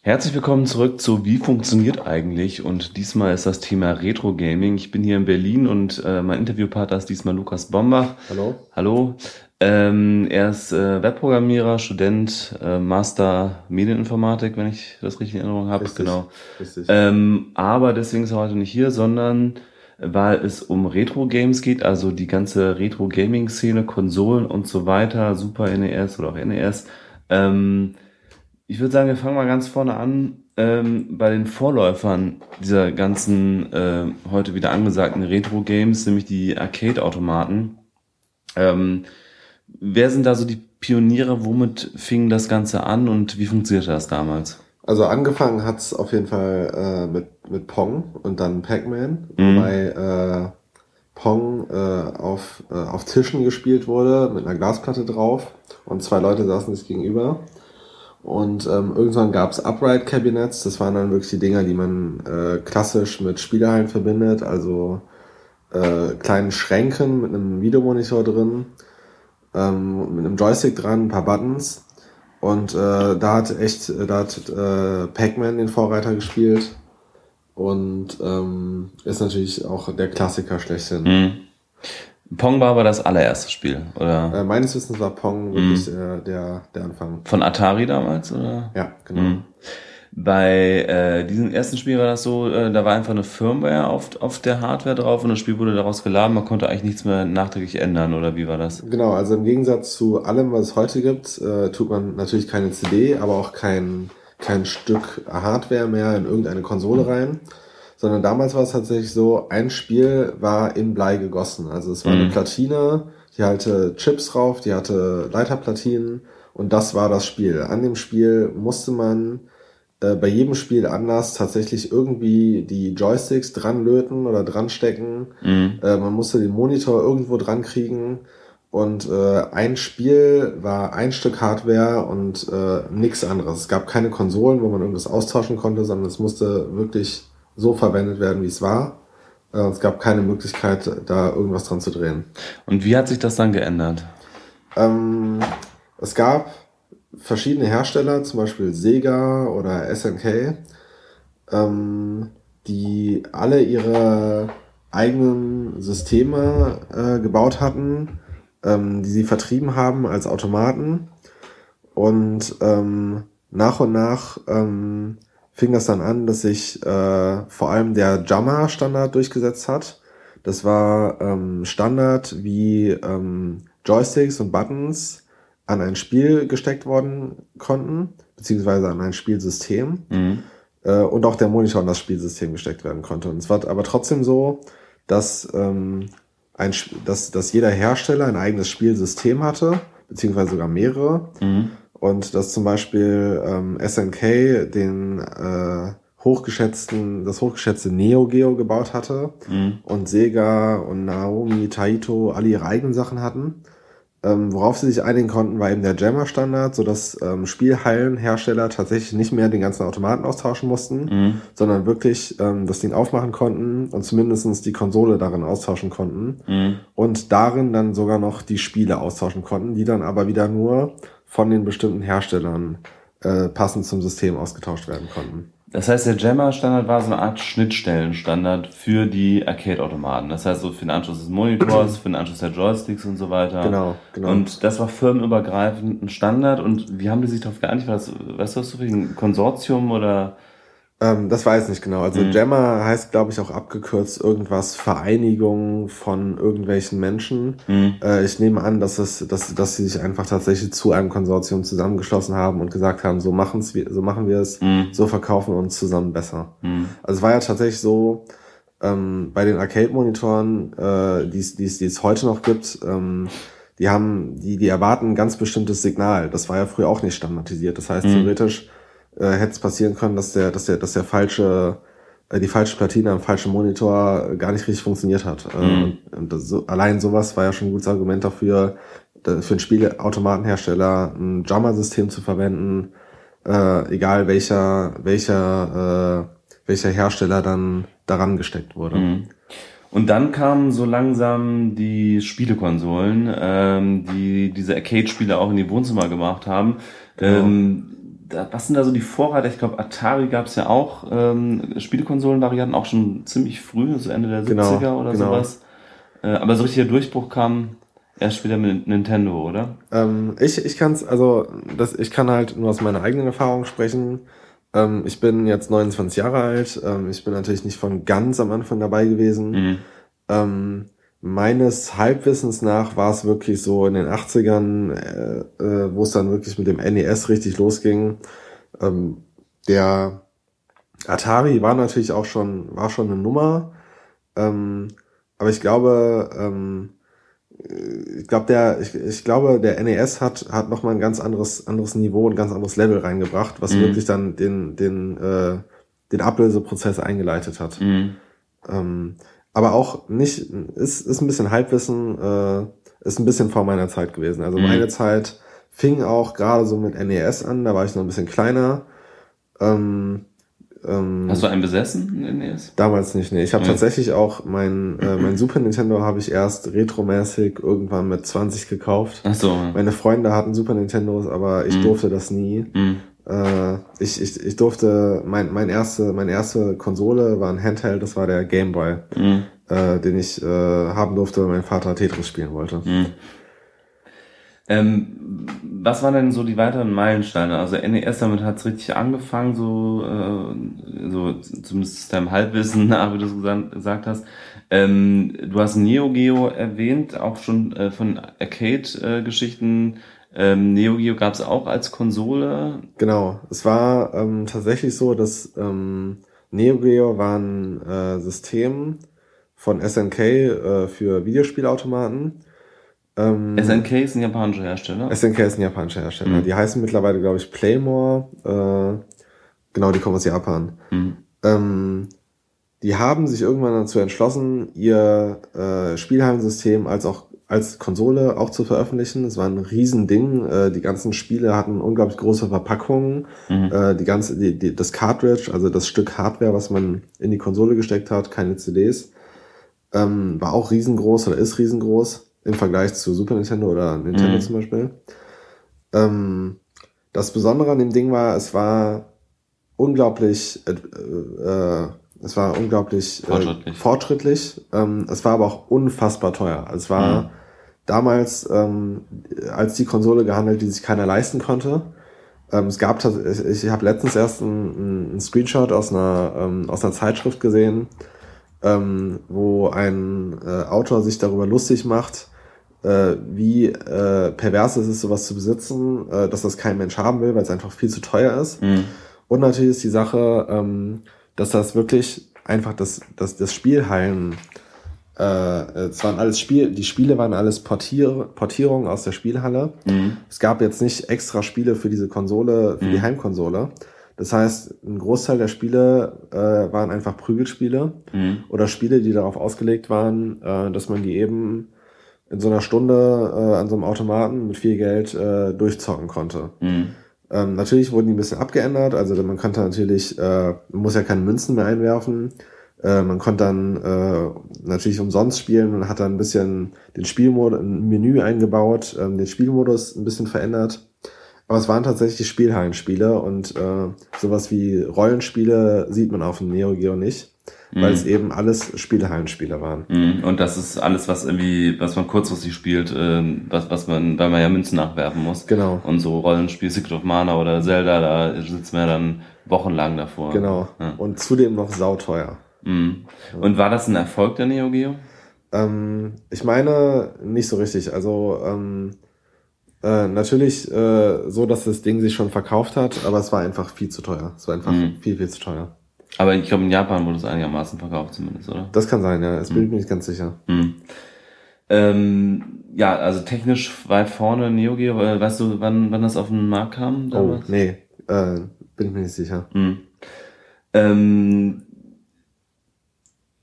Herzlich willkommen zurück zu Wie funktioniert eigentlich? Und diesmal ist das Thema Retro Gaming. Ich bin hier in Berlin und äh, mein Interviewpartner ist diesmal Lukas Bombach. Hallo. Hallo. Ähm, er ist äh, Webprogrammierer, Student, äh, Master Medieninformatik, wenn ich das richtig in Erinnerung habe. Genau. Richtig. Ähm, aber deswegen ist er heute nicht hier, sondern weil es um Retro-Games geht, also die ganze Retro-Gaming-Szene, Konsolen und so weiter, Super NES oder auch NES. Ähm, ich würde sagen, wir fangen mal ganz vorne an ähm, bei den Vorläufern dieser ganzen äh, heute wieder angesagten Retro-Games, nämlich die Arcade-Automaten. Ähm, wer sind da so die Pioniere? Womit fing das Ganze an und wie funktionierte das damals? Also angefangen hat's auf jeden Fall äh, mit, mit Pong und dann Pac-Man, Mhm. wobei äh, Pong äh, auf, äh, auf Tischen gespielt wurde mit einer Glasplatte drauf und zwei Leute saßen sich gegenüber. Und ähm, irgendwann gab's Upright Cabinets, das waren dann wirklich die Dinger, die man äh, klassisch mit Spielehallen verbindet, also äh, kleinen Schränken mit einem Videomonitor drin, ähm, mit einem Joystick dran, ein paar Buttons. Und äh, da hat echt, da hat äh, Pac-Man den Vorreiter gespielt. Und ähm, ist natürlich auch der Klassiker schlechthin. Mhm. Pong war aber das allererste Spiel, oder? Äh, meines Wissens war Pong wirklich äh, der, der Anfang. Von Atari damals, oder? Ja, genau. Mhm. Bei äh, diesem ersten Spiel war das so, äh, da war einfach eine Firmware auf, auf der Hardware drauf und das Spiel wurde daraus geladen, man konnte eigentlich nichts mehr nachträglich ändern, oder wie war das? Genau, also im Gegensatz zu allem, was es heute gibt, äh, tut man natürlich keine CD, aber auch kein, kein Stück Hardware mehr in irgendeine Konsole rein. Sondern damals war es tatsächlich so, ein Spiel war in Blei gegossen. Also es war eine Mhm. Platine, die hatte Chips drauf, die hatte Leiterplatinen und das war das Spiel. An dem Spiel musste man äh, bei jedem Spiel anders tatsächlich irgendwie die Joysticks dran löten oder dran stecken. Mhm. Äh, man musste den Monitor irgendwo dran kriegen und äh, ein Spiel war ein Stück Hardware und äh, nichts anderes. Es gab keine Konsolen, wo man irgendwas austauschen konnte, sondern es musste wirklich so verwendet werden, wie es war. Äh, es gab keine Möglichkeit, da irgendwas dran zu drehen. Und wie hat sich das dann geändert? Ähm, es gab verschiedene Hersteller, zum Beispiel Sega oder SNK, ähm, die alle ihre eigenen Systeme äh, gebaut hatten, ähm, die sie vertrieben haben als Automaten. Und ähm, nach und nach ähm, fing das dann an, dass sich äh, vor allem der JAMA-Standard durchgesetzt hat. Das war ähm, Standard, wie ähm, Joysticks und Buttons an ein Spiel gesteckt worden konnten, beziehungsweise an ein Spielsystem. Mhm. Äh, und auch der Monitor in das Spielsystem gesteckt werden konnte. Und es war aber trotzdem so, dass, ähm, ein, dass, dass jeder Hersteller ein eigenes Spielsystem hatte, beziehungsweise sogar mehrere. Mhm. Und dass zum Beispiel ähm, SNK den äh, hochgeschätzten, das hochgeschätzte Neo Geo gebaut hatte Mhm. und Sega und Naomi, Taito alle ihre eigenen Sachen hatten. Ähm, worauf sie sich einigen konnten, war eben der Jammer-Standard, sodass ähm, Spielhallenhersteller tatsächlich nicht mehr den ganzen Automaten austauschen mussten, Mhm. sondern wirklich ähm, das Ding aufmachen konnten und zumindestens die Konsole darin austauschen konnten Mhm. und darin dann sogar noch die Spiele austauschen konnten, die dann aber wieder nur von den bestimmten Herstellern äh, passend zum System ausgetauscht werden konnten. Das heißt, der Jammer-Standard war so eine Art Schnittstellenstandard für die Arcade-Automaten. Das heißt, so für den Anschluss des Monitors, für den Anschluss der Joysticks und so weiter. Genau, genau. Und das war firmenübergreifend ein Standard. Und wie haben die sich darauf geeinigt? War das, weißt du, was so ein Konsortium oder? Ähm, das weiß ich nicht genau. Also Mhm. Jammer heißt, glaube ich, auch abgekürzt irgendwas Vereinigung von irgendwelchen Menschen. Mhm. Äh, ich nehme an, dass es, dass, dass sie sich einfach tatsächlich zu einem Konsortium zusammengeschlossen haben und gesagt haben, so machen's wir, so machen wir es, Mhm. so verkaufen wir uns zusammen besser. Mhm. Also es war ja tatsächlich so, ähm, bei den Arcade-Monitoren, äh, die es die es- die es heute noch gibt, ähm, die haben, die, die erwarten ein ganz bestimmtes Signal. Das war ja früher auch nicht standardisiert. Das heißt, Mhm. theoretisch äh, hätte es passieren können, dass der, dass der, dass der falsche, äh, die falsche Platine am falschen Monitor äh, gar nicht richtig funktioniert hat. Äh, Mhm. und, und so, allein sowas war ja schon ein gutes Argument dafür, da- für einen Spieleautomatenhersteller ein Jammer-System zu verwenden, äh, egal welcher, welcher, äh, welcher Hersteller dann daran gesteckt wurde. Mhm. Und dann kamen so langsam die Spielekonsolen, ähm, die diese Arcade-Spiele auch in die Wohnzimmer gemacht haben. Genau. Ähm, was sind da so die Vorreiter? Ich glaube, Atari gab es ja auch ähm, Spielekonsolenvarianten, auch schon ziemlich früh, so Ende der Genau, 70er oder genau. sowas. Äh, aber so richtiger Durchbruch kam erst später mit Nintendo, oder? Ähm, ich ich kann's, also das, ich kann halt nur aus meiner eigenen Erfahrung sprechen. Ähm, ich bin jetzt 29 Jahre alt. Ähm, ich bin natürlich nicht von ganz am Anfang dabei gewesen. Mhm. Meines Halbwissens nach war es wirklich so in den 80ern, äh, äh, wo es dann wirklich mit dem NES richtig losging. Ähm, der Atari war natürlich auch schon, war schon eine Nummer. Ähm, aber ich glaube, ähm, äh, ich glaube, der, ich, ich glaube, der NES hat, hat nochmal ein ganz anderes, anderes Niveau, ein ganz anderes Level reingebracht, was Mhm. wirklich dann den, den, äh, den Ablöseprozess eingeleitet hat. Mhm. Ähm, aber auch nicht, ist, ist ein bisschen Halbwissen, äh, ist ein bisschen vor meiner Zeit gewesen. Also Mhm. meine Zeit fing auch gerade so mit NES an, da war ich noch ein bisschen kleiner. Ähm, ähm, Hast du einen besessen, NES? Damals nicht, nee. Ich habe Ja. tatsächlich auch mein, äh, mein Super Nintendo habe ich erst retromäßig irgendwann mit 20 gekauft. Ach so. Meine Freunde hatten Super Nintendos, aber ich Mhm. durfte das nie. Mhm. Äh, ich, ich, ich durfte, mein, mein erste, meine erste Konsole war ein Handheld, das war der Game Boy, Mhm. äh, den ich äh, haben durfte, weil mein Vater Tetris spielen wollte. Mhm. Ähm, was waren denn so die weiteren Meilensteine? Also NES, damit hat's richtig angefangen, so, äh, so zumindest deinem Halbwissen nach, wie du es gesagt, hast. Ähm, du hast Neo Geo erwähnt, auch schon äh, von Arcade-Geschichten. Ähm, Neo Geo gab's auch als Konsole. Genau. Es war ähm, tatsächlich so, dass ähm, Neo Geo war ein äh, System von SNK äh, für Videospielautomaten. Ähm, SNK ist ein japanischer Hersteller. SNK ist ein japanischer Hersteller. Mhm. Die heißen mittlerweile, glaube ich, Playmore. Äh, genau, die kommen aus Japan. Mhm. Ähm, die haben sich irgendwann dazu entschlossen, ihr äh, Spielhallensystem als auch als Konsole auch zu veröffentlichen. Es war ein Riesending. Äh, die ganzen Spiele hatten unglaublich große Verpackungen. Mhm. Äh, die ganze, die, die, das Cartridge, also das Stück Hardware, was man in die Konsole gesteckt hat, keine CDs, ähm, war auch riesengroß oder ist riesengroß im Vergleich zu Super Nintendo oder Nintendo Mhm. zum Beispiel. Ähm, das Besondere an dem Ding war, es war unglaublich, äh, äh, es war unglaublich Fortschrittlich. Äh, fortschrittlich. Ähm, es war aber auch unfassbar teuer. Also Es war Mhm. Damals ähm, als die Konsole gehandelt, die sich keiner leisten konnte. Ähm, es gab ich habe letztens erst einen, einen Screenshot aus einer ähm, aus einer Zeitschrift gesehen, ähm, wo ein äh, Autor sich darüber lustig macht, äh, wie äh, pervers es ist, sowas zu besitzen, äh, dass das kein Mensch haben will, weil es einfach viel zu teuer ist. Mhm. Und natürlich ist die Sache, ähm, dass das wirklich einfach das, das, das Spielhallen, äh, es waren alles Spiel, die Spiele waren alles Portier, Portierungen aus der Spielhalle. Mhm. Es gab jetzt nicht extra Spiele für diese Konsole, für die Mhm. Heimkonsole. Das heißt, ein Großteil der Spiele äh, waren einfach Prügelspiele Mhm. oder Spiele, die darauf ausgelegt waren, äh, dass man die eben in so einer Stunde äh, an so einem Automaten mit viel Geld äh, durchzocken konnte. Mhm. Ähm, natürlich wurden die ein bisschen abgeändert. Also man konnte natürlich, äh, man muss ja keine Münzen mehr einwerfen. Äh, man konnte dann äh, natürlich umsonst spielen und hat dann ein bisschen den Spielmodus, ein Menü eingebaut, ähm, den Spielmodus ein bisschen verändert. Aber es waren tatsächlich Spielhallenspiele und äh, sowas wie Rollenspiele sieht man auf dem Neo Geo nicht, weil es eben alles Spielhallenspiele waren. Mhm. Und das ist alles, was irgendwie, was man kurzfristig spielt, ähm, was, was man, weil man ja Münzen nachwerfen muss. Genau. Und so Rollenspiel, Secret of Mana oder Zelda, da sitzt man ja dann wochenlang davor. Genau. Ja. Und zudem noch sauteuer. Mhm. Und war das ein Erfolg der Neo Geo? Ähm, ich meine, nicht so richtig. Also ähm, äh, natürlich äh, so, dass das Ding sich schon verkauft hat, aber es war einfach viel zu teuer. Es war einfach Mhm. viel, viel zu teuer. Aber ich glaube, in Japan wurde es einigermaßen verkauft zumindest, oder? Das kann sein, ja. Es bin ich mir nicht ganz sicher. Mhm. Ähm, ja, also technisch weit vorne Neo Geo. Äh, weißt du, wann, wann das auf den Markt kam Oh, damals? nee, äh, bin ich mir nicht sicher. Mhm. Ähm,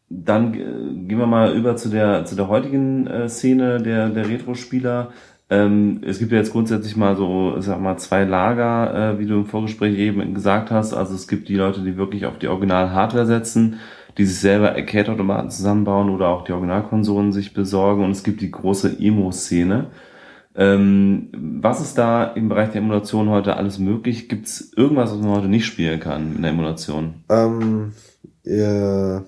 dann äh, gehen wir mal über zu der zu der heutigen äh, Szene der der Retro-Spieler. Ähm, es gibt ja jetzt grundsätzlich mal so, sag mal, zwei Lager, äh, wie du im Vorgespräch eben gesagt hast. Also es gibt die Leute, die wirklich auf die Original-Hardware setzen, die sich selber Arcade-Automaten zusammenbauen oder auch die Originalkonsolen sich besorgen. Und es gibt die große Emo-Szene. Ähm, was ist da im Bereich der Emulation heute alles möglich? Gibt es irgendwas, was man heute nicht spielen kann in der Emulation? Ähm, äh,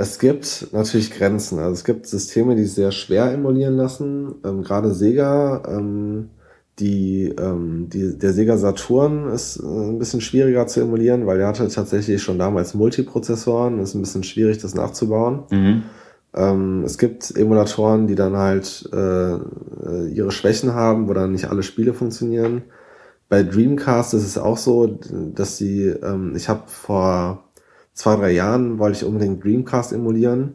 es gibt natürlich Grenzen. Also es gibt Systeme, die sehr schwer emulieren lassen. Ähm, Gerade Sega, ähm, die, ähm, die, der Sega Saturn ist äh, ein bisschen schwieriger zu emulieren, weil der hatte tatsächlich schon damals Multiprozessoren. Ist ein bisschen schwierig, das nachzubauen. Mhm. Ähm, es gibt Emulatoren, die dann halt äh, ihre Schwächen haben, wo dann nicht alle Spiele funktionieren. Bei Dreamcast ist es auch so, dass sie, ähm, ich habe vor zwei, drei Jahren wollte ich unbedingt Dreamcast emulieren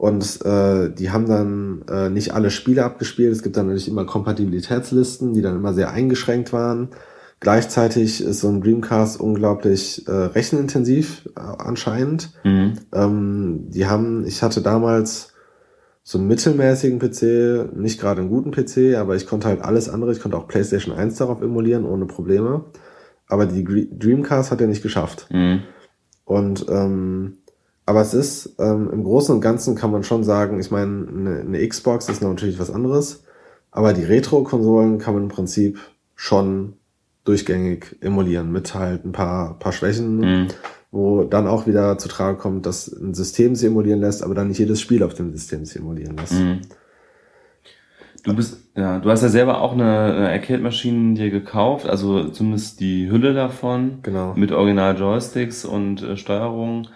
und äh, die haben dann äh, nicht alle Spiele abgespielt. Es gibt dann natürlich immer Kompatibilitätslisten, die dann immer sehr eingeschränkt waren. Gleichzeitig ist so ein Dreamcast unglaublich äh, rechenintensiv äh, anscheinend. Mhm. Ähm, die haben, ich hatte damals so einen mittelmäßigen PC, nicht gerade einen guten PC, aber ich konnte halt alles andere, ich konnte auch PlayStation 1 darauf emulieren ohne Probleme. Aber die Dreamcast hat er nicht geschafft. Mhm. Und ähm, aber es ist ähm, im Großen und Ganzen kann man schon sagen, ich meine, eine, eine Xbox ist natürlich was anderes, aber die Retro-Konsolen kann man im Prinzip schon durchgängig emulieren mit halt ein paar, paar Schwächen, Mhm. wo dann auch wieder zu Trage kommt, dass ein System sie emulieren lässt, aber dann nicht jedes Spiel auf dem System sie emulieren lässt. Mhm. Du bist, ja, du hast ja selber auch eine, eine Arcade-Maschine dir gekauft, also zumindest die Hülle davon Genau. mit Original-Joysticks und äh, Steuerung.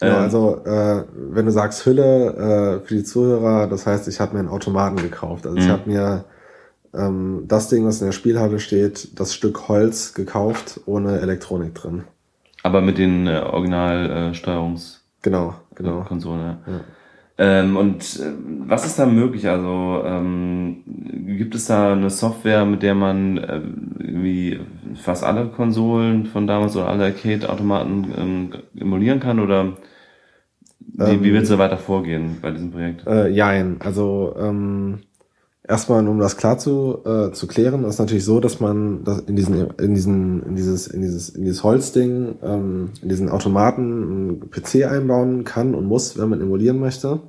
Genau, Ähm, also äh, wenn du sagst Hülle äh, für die Zuhörer, das heißt, ich habe mir einen Automaten gekauft. Also ich Mhm. habe mir ähm, das Ding, was in der Spielhalle steht, das Stück Holz gekauft, ohne Elektronik drin. aber mit den äh, Original-Steuerungskonsolen. Genau, genau. ja. Ja. Ähm, und äh, was ist da möglich? Also ähm, gibt es da eine Software, mit der man äh, irgendwie fast alle Konsolen von damals oder alle Arcade-Automaten ähm, emulieren kann? Oder wie, Ähm, wie willst du weiter vorgehen bei diesem Projekt? Äh, jein, also ähm, erstmal, um das klar zu, äh, zu klären, ist natürlich so, dass man das in diesen, in diesen, in dieses, in dieses, in dieses Holzding, ähm, in diesen Automaten einen PC einbauen kann und muss, wenn man emulieren möchte.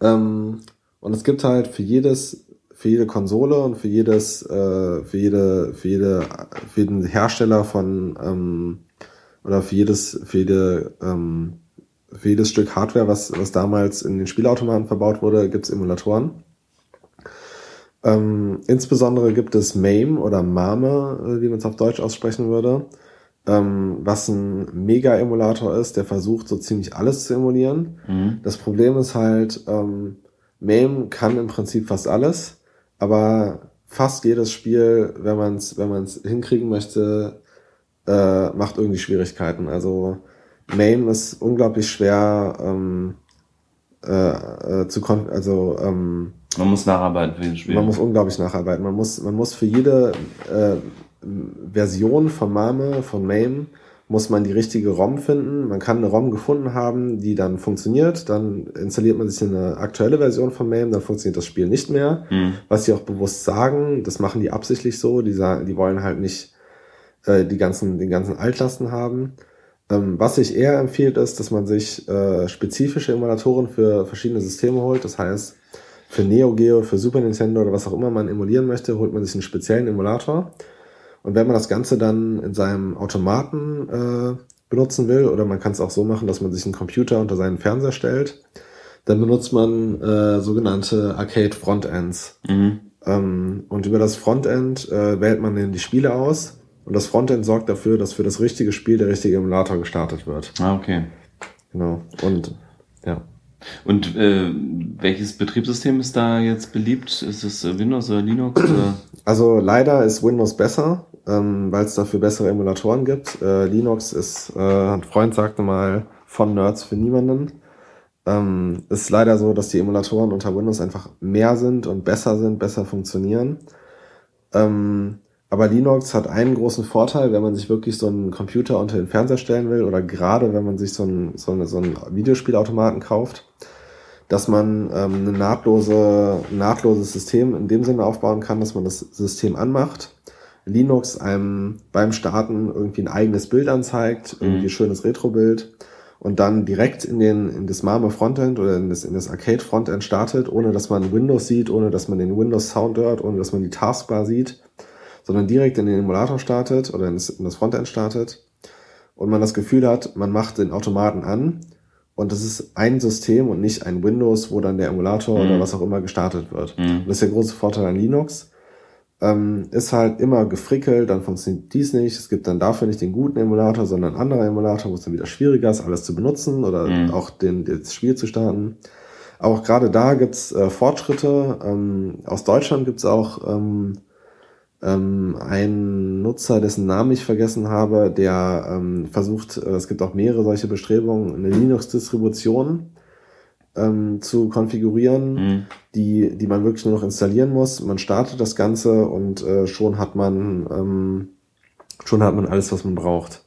Ähm, und es gibt halt für jedes, für jede Konsole und für jedes, äh, für jede, für jede, für jeden Hersteller von ähm, oder für jedes, für jede ähm, für jedes Stück Hardware, was, was damals in den Spielautomaten verbaut wurde, gibt es Emulatoren. Ähm, insbesondere gibt es MAME oder MAME, äh, wie man es auf Deutsch aussprechen würde, ähm, was ein Mega-Emulator ist, der versucht so ziemlich alles zu emulieren. Mhm. Das Problem ist halt, ähm, MAME kann im Prinzip fast alles, aber fast jedes Spiel, wenn man es wenn man's hinkriegen möchte, äh, macht irgendwie Schwierigkeiten. Also MAME ist unglaublich schwer ähm, äh, äh, zu also ähm, Man muss nacharbeiten für jedes Spiel. man muss unglaublich nacharbeiten. Man muss, man muss für jede äh, Version von MAME, von MAME, muss man die richtige ROM finden. Man kann eine ROM gefunden haben, die dann funktioniert. Dann installiert man sich eine aktuelle Version von MAME, dann funktioniert das Spiel nicht mehr. Mhm. Was sie auch bewusst sagen, das machen die absichtlich so. Die, sagen, die wollen halt nicht äh, die ganzen, den ganzen Altlasten haben. Ähm, was sich eher empfiehlt, ist, dass man sich äh, spezifische Emulatoren für verschiedene Systeme holt. Das heißt, für Neo Geo, für Super Nintendo oder was auch immer man emulieren möchte, holt man sich einen speziellen Emulator. Und wenn man das Ganze dann in seinem Automaten äh, benutzen will, oder man kann es auch so machen, dass man sich einen Computer unter seinen Fernseher stellt, dann benutzt man äh, sogenannte Arcade Frontends. Mhm. Ähm, und über das Frontend äh, wählt man dann die Spiele aus. Und das Frontend sorgt dafür, dass für das richtige Spiel der richtige Emulator gestartet wird. Ah, okay. Genau. Und ja. Und äh, welches Betriebssystem ist da jetzt beliebt? Ist es äh, Windows oder Linux? Oder? Also leider ist Windows besser, ähm, weil es dafür bessere Emulatoren gibt. Äh, Linux ist, äh, ein Freund sagte mal, von Nerds für niemanden. Ähm, ist leider so, dass die Emulatoren unter Windows einfach mehr sind und besser sind, besser funktionieren. Ähm, aber Linux hat einen großen Vorteil, wenn man sich wirklich so einen Computer unter den Fernseher stellen will oder gerade wenn man sich so einen, so eine, so einen Videospielautomaten kauft, dass man ähm, eine nahtlose, ein nahtloses System in dem Sinne aufbauen kann, dass man das System anmacht, Linux einem beim Starten irgendwie ein eigenes Bild anzeigt, irgendwie ein schönes Retro-Bild und dann direkt in den in das Marme Frontend oder in das in das Arcade Frontend startet, ohne dass man Windows sieht, ohne dass man den Windows Sound hört, ohne dass man die Taskbar sieht, sondern direkt in den Emulator startet oder in das, Frontend startet und man das Gefühl hat, man macht den Automaten an und das ist ein System und nicht ein Windows, wo dann der Emulator Mhm. oder was auch immer gestartet wird. Mhm. Und das ist der große Vorteil an Linux. Ähm, ist halt immer gefrickelt, dann funktioniert dies nicht. Es gibt dann dafür nicht den guten Emulator, sondern einen anderen Emulator, wo es dann wieder schwieriger ist, alles zu benutzen oder Mhm. auch den, das Spiel zu starten. Aber auch gerade da gibt's äh, Fortschritte. Ähm, aus Deutschland gibt's auch ähm, ähm, einen Nutzer, dessen Namen ich vergessen habe, der ähm, versucht, äh, es gibt auch mehrere solche Bestrebungen, eine Linux-Distribution ähm, zu konfigurieren Mhm. die, die man wirklich nur noch installieren muss. Man startet das Ganze und äh, schon hat man ähm, schon hat man alles, was man braucht.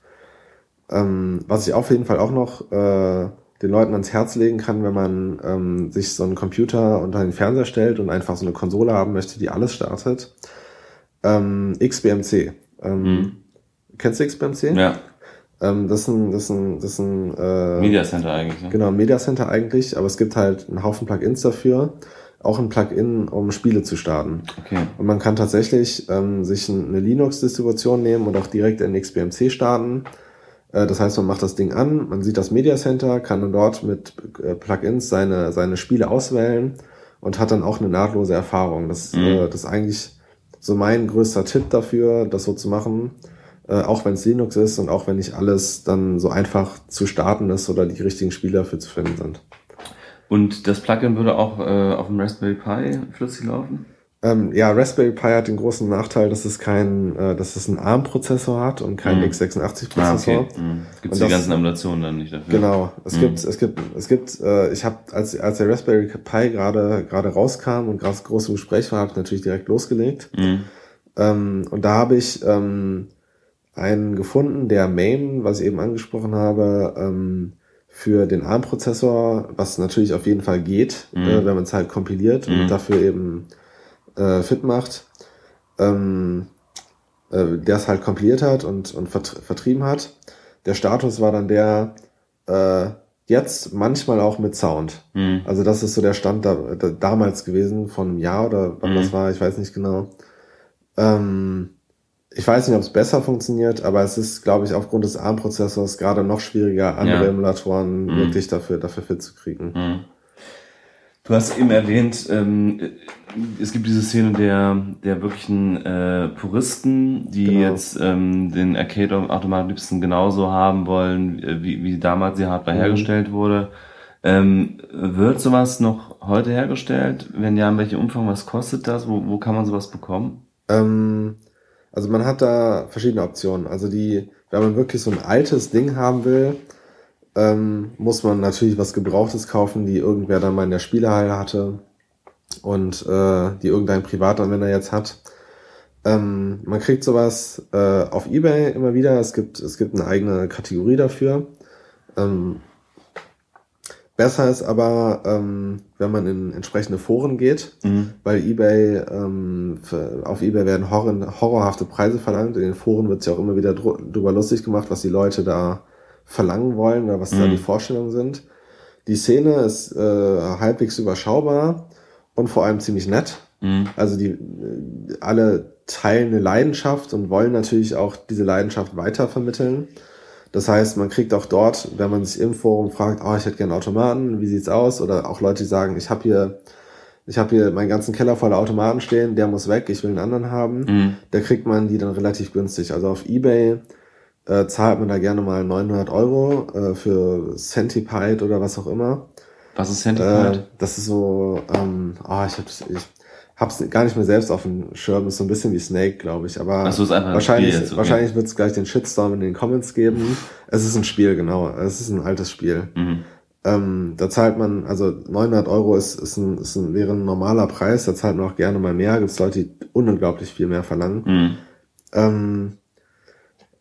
Ähm, was ich auf jeden Fall auch noch äh, den Leuten ans Herz legen kann, wenn man ähm, sich so einen Computer unter den Fernseher stellt und einfach so eine Konsole haben möchte, die alles startet. Ähm, XBMC. Ähm, Mhm. Kennst du XBMC? Ja, Ähm, das ist ein, das ist ein, das ist ein äh, Media Center eigentlich. Ne? Genau, Media Center eigentlich, aber es gibt halt einen Haufen Plugins dafür. Auch ein Plugin, um Spiele zu starten. Okay. Und man kann tatsächlich ähm, sich ein- eine Linux-Distribution nehmen und auch direkt in XBMC starten. Äh, das heißt, man macht das Ding an, man sieht das Media Center, kann dann dort mit äh, Plugins seine, seine Spiele auswählen und hat dann auch eine nahtlose Erfahrung. Das, Mhm. äh, das ist eigentlich so mein größter Tipp dafür, das so zu machen. Äh, auch wenn es Linux ist und auch wenn nicht alles dann so einfach zu starten ist oder die richtigen Spiele dafür zu finden sind. Und das Plugin würde auch äh, auf dem Raspberry Pi flüssig laufen? Ähm, ja, Raspberry Pi hat den großen Nachteil, dass es kein, äh, dass es einen ARM-Prozessor hat und keinen Mhm. x86-Prozessor. Ah, okay. Mhm. Gibt Und die das- ganzen Emulationen dann nicht dafür? Genau. Es Mhm. gibt, es gibt, es gibt, äh, ich habe, als, als der Raspberry Pi gerade gerade rauskam und gerade groß im Gespräch war, habe ich natürlich direkt losgelegt. Mhm. Ähm, und da habe ich ähm, einen gefunden, der MAME, was ich eben angesprochen habe, ähm, für den ARM-Prozessor, was natürlich auf jeden Fall geht, Mhm. äh, wenn man es halt kompiliert Mhm. und dafür eben äh, fit macht. Ähm, äh, der es halt kompiliert hat und, und vert vertrieben hat. Der Status war dann der, äh, jetzt manchmal auch mit Sound. Mhm. Also das ist so der Stand da, da, damals gewesen, von einem Jahr oder wann Mhm. das war, ich weiß nicht genau. Ähm, ich weiß nicht, ob es besser funktioniert, aber es ist, glaube ich, aufgrund des ARM-Prozessors gerade noch schwieriger, andere Ja. Emulatoren Mhm. wirklich dafür, dafür fit zu kriegen. Du hast eben erwähnt, ähm, es gibt diese Szene der, der wirklichen äh, Puristen, die Genau. jetzt ähm, den Arcade-Automat am liebsten genauso haben wollen, äh, wie, wie damals die Hardware Mhm. hergestellt wurde. Ähm, wird sowas noch heute hergestellt? Wenn ja, in welchem Umfang? Was kostet das? Wo, wo kann man sowas bekommen? Ähm, also man hat da verschiedene Optionen. Also die, wenn man wirklich so ein altes Ding haben will, ähm, muss man natürlich was Gebrauchtes kaufen, die irgendwer dann mal in der Spielehalle hatte und äh, die irgendein Privatanwender jetzt hat. Ähm, man kriegt sowas äh, auf eBay immer wieder. Es gibt, es gibt eine eigene Kategorie dafür. Ähm, besser ist aber, ähm, wenn man in entsprechende Foren geht, Mhm. weil eBay, ähm, für, auf eBay werden horror, horrorhafte Preise verlangt. In den Foren wird sich auch immer wieder dr drüber lustig gemacht, was die Leute da verlangen wollen oder was da Mhm. die Vorstellungen sind. Die Szene ist äh, halbwegs überschaubar und vor allem ziemlich nett. Mhm. Also die alle teilen eine Leidenschaft und wollen natürlich auch diese Leidenschaft weiter vermitteln. Das heißt, man kriegt auch dort, wenn man sich im Forum fragt, oh, ich hätte gerne Automaten, wie sieht's aus? Oder auch Leute, die sagen, ich habe hier, ich habe hier meinen ganzen Keller voller Automaten stehen, der muss weg, ich will einen anderen haben. Mhm. Da kriegt man die dann relativ günstig. Also auf eBay äh, zahlt man da gerne mal 900 Euro äh, für Centipede oder was auch immer. Was ist Äh, Centipede? das ist so, ähm, ah, ich hab's, ich hab's gar nicht mehr selbst auf dem Schirm, ist so ein bisschen wie Snake, glaube ich. Aber so, wahrscheinlich, jetzt, okay. wahrscheinlich wird's gleich den Shitstorm in den Comments geben. Es ist ein Spiel, genau. Es ist ein altes Spiel. Mhm. Ähm, da zahlt man, also 900 Euro ist, ist, ein, ist ein, wäre ein normaler Preis, da zahlt man auch gerne mal mehr. Gibt's Leute, die unglaublich viel mehr verlangen. Mhm. Ähm,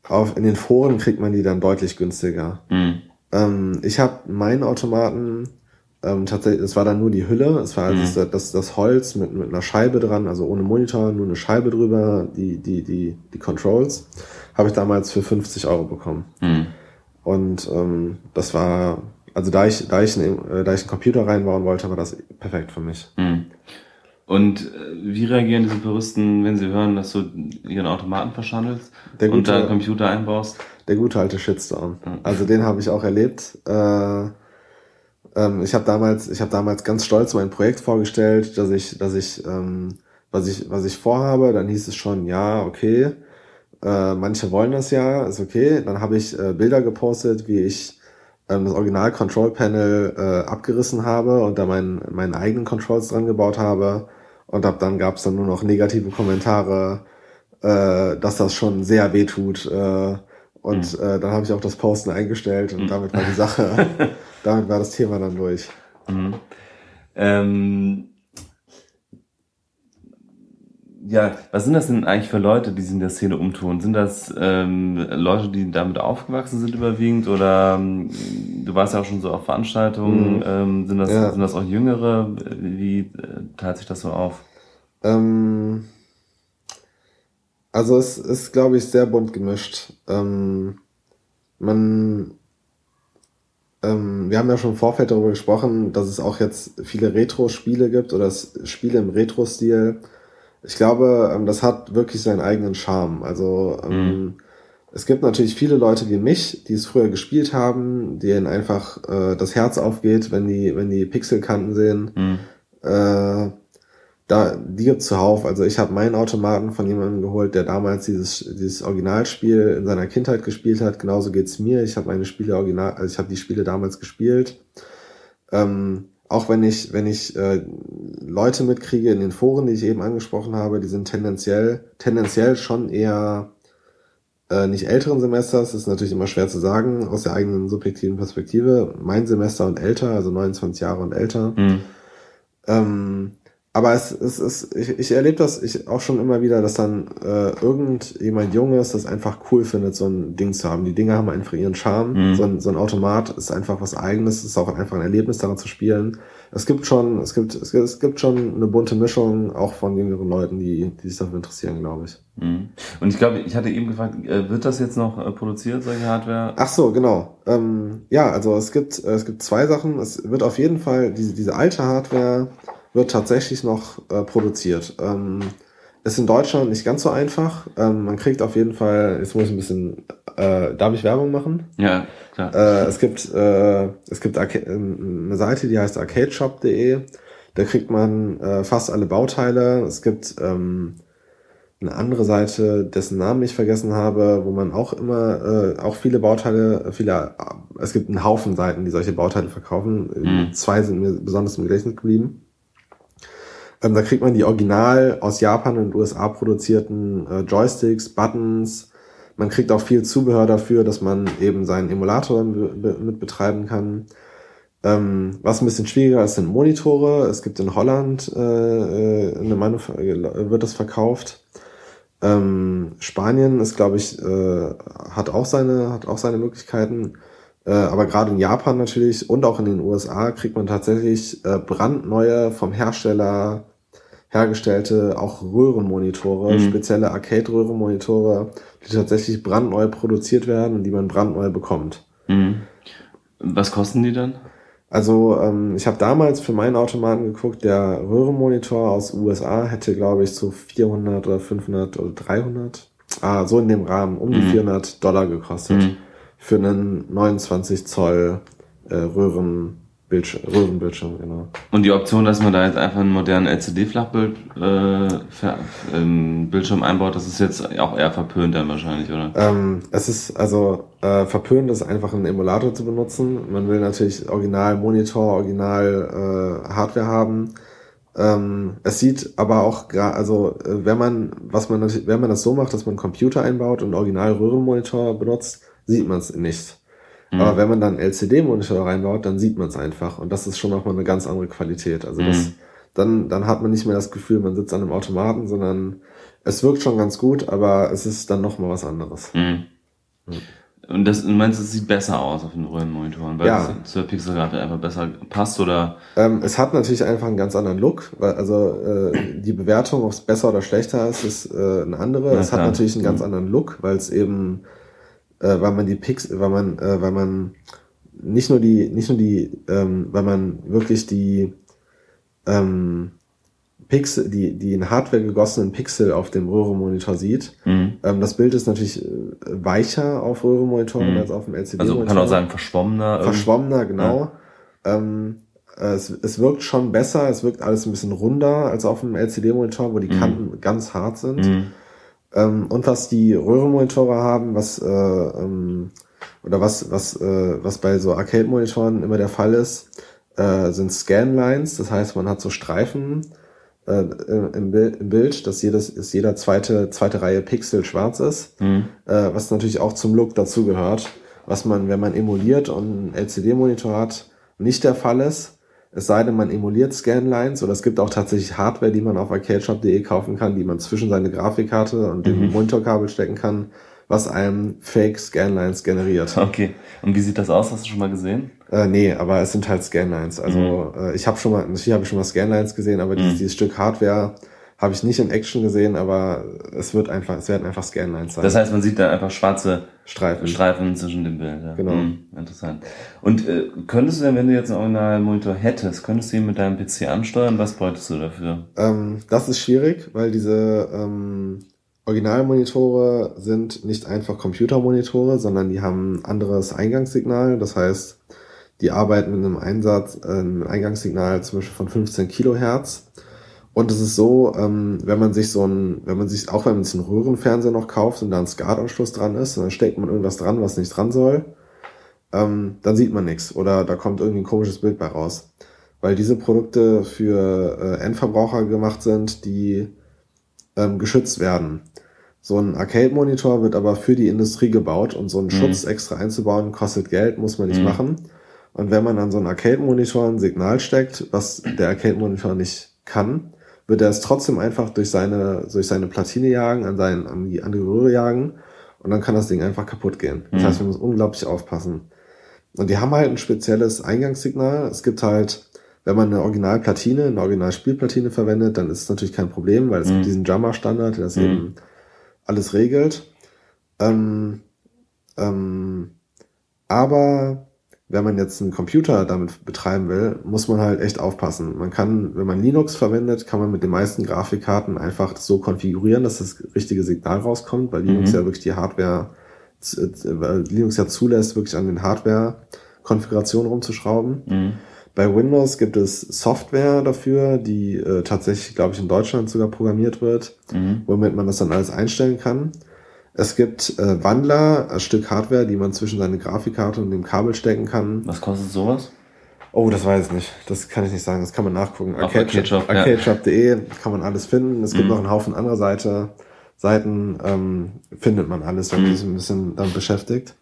auf, in den Foren kriegt man die dann deutlich günstiger. Mhm. Ähm, ich habe meinen Automaten ähm, tatsächlich, es war dann nur die Hülle, es war Mhm. also das, das, das Holz mit, mit einer Scheibe dran, also ohne Monitor, nur eine Scheibe drüber, die, die, die, die Controls, habe ich damals für 50 Euro bekommen. Mhm. Und ähm, das war, also da ich, da ich, einen, äh, da ich einen Computer reinbauen wollte, war das perfekt für mich. Mhm. Und äh, wie reagieren diese Puristen, wenn sie hören, dass du ihren Automaten verschandelst Der und gute- da einen Computer einbaust? Der gute alte Shitstorm. Also den habe ich auch erlebt. Äh, ähm, ich habe damals, ich habe damals ganz stolz mein Projekt vorgestellt, dass ich, dass ich, ähm, was ich, was ich vorhabe. Dann hieß es schon, ja, okay. Äh, manche wollen das ja, ist okay. Dann habe ich äh, Bilder gepostet, wie ich ähm, das Original Control Panel abgerissen habe und da meinen meinen eigenen Controls dran gebaut habe. Und ab dann gab es dann nur noch negative Kommentare, äh, dass das schon sehr weh tut. Äh, und äh, dann habe ich auch das Posten eingestellt und damit war die Sache, damit war das Thema dann durch. Mhm. Ähm, ja, was sind das denn eigentlich für Leute, die sich in der Szene umtun? Sind das ähm, Leute, die damit aufgewachsen sind überwiegend oder ähm, du warst ja auch schon so auf Veranstaltungen, Mhm. ähm, sind, das, Ja. sind das auch Jüngere? Wie äh, teilt sich das so auf? Ähm, also es ist, glaube ich, sehr bunt gemischt. Ähm, man, ähm, wir haben ja schon im Vorfeld darüber gesprochen, dass es auch jetzt viele Retro-Spiele gibt oder Spiele im Retro-Stil. Ich glaube, ähm, das hat wirklich seinen eigenen Charme. Also ähm, es gibt natürlich viele Leute wie mich, die es früher gespielt haben, denen einfach äh, das Herz aufgeht, wenn die, wenn die Pixelkanten sehen. Mhm. Äh, da, die gibt's zuhauf. Also ich habe meinen Automaten von jemandem geholt, der damals dieses, dieses Originalspiel in seiner Kindheit gespielt hat. Genauso geht's mir. Ich habe meine Spiele original, also ich habe die Spiele damals gespielt. Ähm, auch wenn ich, wenn ich äh, Leute mitkriege in den Foren, die ich eben angesprochen habe, die sind tendenziell, tendenziell schon eher äh, nicht älteren Semesters, das ist natürlich immer schwer zu sagen, aus der eigenen subjektiven Perspektive. Mein Semester und älter, also 29 Jahre und älter. Mhm. Ähm, aber es, es ist, ich, ich erlebe das ich auch schon immer wieder, dass dann äh, irgendjemand Junges das einfach cool findet, so ein Ding zu haben. Die Dinge haben einfach ihren Charme. Mhm. So, ein, so ein Automat ist einfach was Eigenes, es ist auch einfach ein Erlebnis, daran zu spielen. Es gibt schon, es gibt, es gibt, es gibt schon eine bunte Mischung, auch von jüngeren Leuten, die, die sich dafür interessieren, glaube ich. Mhm. Und ich glaube, ich hatte eben gefragt, äh, wird das jetzt noch äh, produziert, solche Hardware? Ach so, genau. Ähm, ja, also es gibt, äh, es gibt zwei Sachen. Es wird auf jeden Fall, diese, diese alte Hardware wird tatsächlich noch äh, produziert. Ähm, ist in Deutschland nicht ganz so einfach. Ähm, man kriegt auf jeden Fall, jetzt muss ich ein bisschen, äh, darf ich Werbung machen? Ja, klar. Äh, es gibt, äh, es gibt Arca ähm, eine Seite, die heißt arcadeshop.de. Da kriegt man äh, fast alle Bauteile. Es gibt ähm, eine andere Seite, dessen Namen ich vergessen habe, wo man auch immer äh, auch viele Bauteile, viele, äh, es gibt einen Haufen Seiten, die solche Bauteile verkaufen. Mhm. Zwei sind mir besonders im Gedächtnis geblieben. Ähm, da kriegt man die original aus Japan und USA produzierten äh, Joysticks, Buttons. Man kriegt auch viel Zubehör dafür, dass man eben seinen Emulator mit betreiben kann. Ähm, was ein bisschen schwieriger ist, sind Monitore. Es gibt in Holland äh, äh, eine Manuf äh, wird das verkauft. Ähm, Spanien ist, glaube ich, äh, hat auch seine hat auch seine Möglichkeiten. Äh, aber gerade in Japan natürlich und auch in den USA kriegt man tatsächlich äh, brandneue vom Hersteller hergestellte auch Röhrenmonitore, Mhm. spezielle Arcade-Röhrenmonitore, die tatsächlich brandneu produziert werden und die man brandneu bekommt. Mhm. Was kosten die dann? Also ähm, ich habe damals für meinen Automaten geguckt, der Röhrenmonitor aus USA hätte, glaube ich, so 400 oder 500 oder 300, ah, so in dem Rahmen, um die Mhm. 400 Dollar gekostet. Für einen 29 Zoll äh, Röhrenbildschirm, Röhrenbildschirm, genau. Und die Option, dass man da jetzt einfach einen modernen LCD-Flachbild äh, ähm, Bildschirm einbaut, das ist jetzt auch eher verpönt dann wahrscheinlich, oder? Ähm, es ist also äh, verpönt, ist einfach einen Emulator zu benutzen. Man will natürlich original Monitor, original äh, Hardware haben. Ähm, es sieht aber auch also äh, wenn man was man natürlich, wenn man das so macht, dass man einen Computer einbaut und original Röhrenmonitor benutzt, sieht man es nicht. Mhm. Aber wenn man dann LCD-Monitor reinbaut, dann sieht man es einfach und das ist schon nochmal eine ganz andere Qualität. Also das Mhm. dann dann hat man nicht mehr das Gefühl, man sitzt an einem Automaten, sondern es wirkt schon ganz gut, aber es ist dann nochmal was anderes. Mhm. Und das, du meinst, es sieht besser aus auf den Röhrenmonitoren, weil Ja. es zur Pixelgrafik einfach besser passt, oder? Ähm, es hat natürlich einfach einen ganz anderen Look, weil also äh, die Bewertung, ob es besser oder schlechter ist, ist äh, eine andere. Na es hat klar. natürlich einen ganz Mhm. anderen Look, weil es eben äh, weil man die Pix, weil man, äh, weil man nicht nur die, nicht nur die, ähm, weil man wirklich die ähm, Pixel, die, die in Hardware gegossenen Pixel auf dem Röhrenmonitor sieht. Mhm. Ähm, das Bild ist natürlich äh, weicher auf Röhrenmonitoren mhm. als auf dem LCD. Also man kann auch sagen verschwommener. Verschwommener, genau. Ja. Ähm, äh, es, es wirkt schon besser, es wirkt alles ein bisschen runder als auf dem LCD-Monitor, wo die mhm. Kanten ganz hart sind. Ähm, und was die Röhrenmonitore haben, was äh, ähm, oder was was äh, was bei so Arcade-Monitoren immer der Fall ist, äh, sind Scanlines. Das heißt, man hat so Streifen äh, im, Bild, im Bild, dass jedes ist jeder zweite zweite Reihe Pixel schwarz ist, mhm. äh, was natürlich auch zum Look dazugehört, was man, wenn man emuliert und einen LCD-Monitor hat, nicht der Fall ist. Es sei denn, man emuliert Scanlines oder es gibt auch tatsächlich Hardware, die man auf arcadeshop.de kaufen kann, die man zwischen seine Grafikkarte und dem mhm. Monitorkabel stecken kann, was einem Fake Scanlines generiert. Okay. Und wie sieht das aus? Hast du schon mal gesehen? Äh, nee, aber es sind halt Scanlines. Also mhm. äh, ich habe schon mal, natürlich habe ich schon mal Scanlines gesehen, aber mhm. dieses, dieses Stück Hardware habe ich nicht in Action gesehen, aber es wird einfach, es werden einfach Scanlines sein. Das heißt, man sieht da einfach schwarze Streifen, Streifen zwischen dem Bild. Ja. Genau. Hm, interessant. Und äh, könntest du denn, wenn du jetzt einen Originalmonitor hättest, könntest du ihn mit deinem PC ansteuern? Was bräuchtest du dafür? Ähm, das ist schwierig, weil diese ähm, Originalmonitore sind nicht einfach Computermonitore, sondern die haben ein anderes Eingangssignal. Das heißt, die arbeiten mit einem Einsatz, äh, einem Eingangssignal zum Beispiel von 15 Kilohertz und es ist so, ähm, wenn man sich so ein, wenn man sich, auch wenn man sich einen Röhrenfernseher noch kauft und da ein SCART-Anschluss dran ist, und dann steckt man irgendwas dran, was nicht dran soll, ähm, dann sieht man nichts oder da kommt irgendwie ein komisches Bild bei raus. Weil diese Produkte für äh, Endverbraucher gemacht sind, die ähm, geschützt werden. So ein Arcade-Monitor wird aber für die Industrie gebaut und so einen mhm. Schutz extra einzubauen kostet Geld, muss man nicht mhm. machen. Und wenn man an so einen Arcade-Monitor ein Signal steckt, was der Arcade-Monitor nicht kann, wird er es trotzdem einfach durch seine, durch seine Platine jagen, an, seinen, an, die, an die Röhre jagen und dann kann das Ding einfach kaputt gehen. Das mhm. heißt, wir müssen unglaublich aufpassen. Und die haben halt ein spezielles Eingangssignal. Es gibt halt, wenn man eine Originalplatine, eine Originalspielplatine verwendet, dann ist es natürlich kein Problem, weil es mhm. gibt diesen Jammer-Standard, der das mhm. eben alles regelt. Ähm, ähm, aber wenn man jetzt einen Computer damit betreiben will, muss man halt echt aufpassen. Man kann, wenn man Linux verwendet, kann man mit den meisten Grafikkarten einfach so konfigurieren, dass das richtige Signal rauskommt, weil Linux mhm. ja wirklich die Hardware, weil Linux ja zulässt, wirklich an den Hardware-Konfigurationen rumzuschrauben. Mhm. Bei Windows gibt es Software dafür, die äh, tatsächlich, glaube ich, in Deutschland sogar programmiert wird, mhm. womit man das dann alles einstellen kann. Es gibt äh, Wandler, ein Stück Hardware, die man zwischen seine Grafikkarte und dem Kabel stecken kann. Was kostet sowas? Oh, das weiß ich nicht. Das kann ich nicht sagen. Das kann man nachgucken. Arcadeshop.de Arcade ja. kann man alles finden. Es gibt mhm. noch einen Haufen anderer Seite, Seiten, ähm, findet man alles, wenn man mhm. sich ein bisschen damit beschäftigt.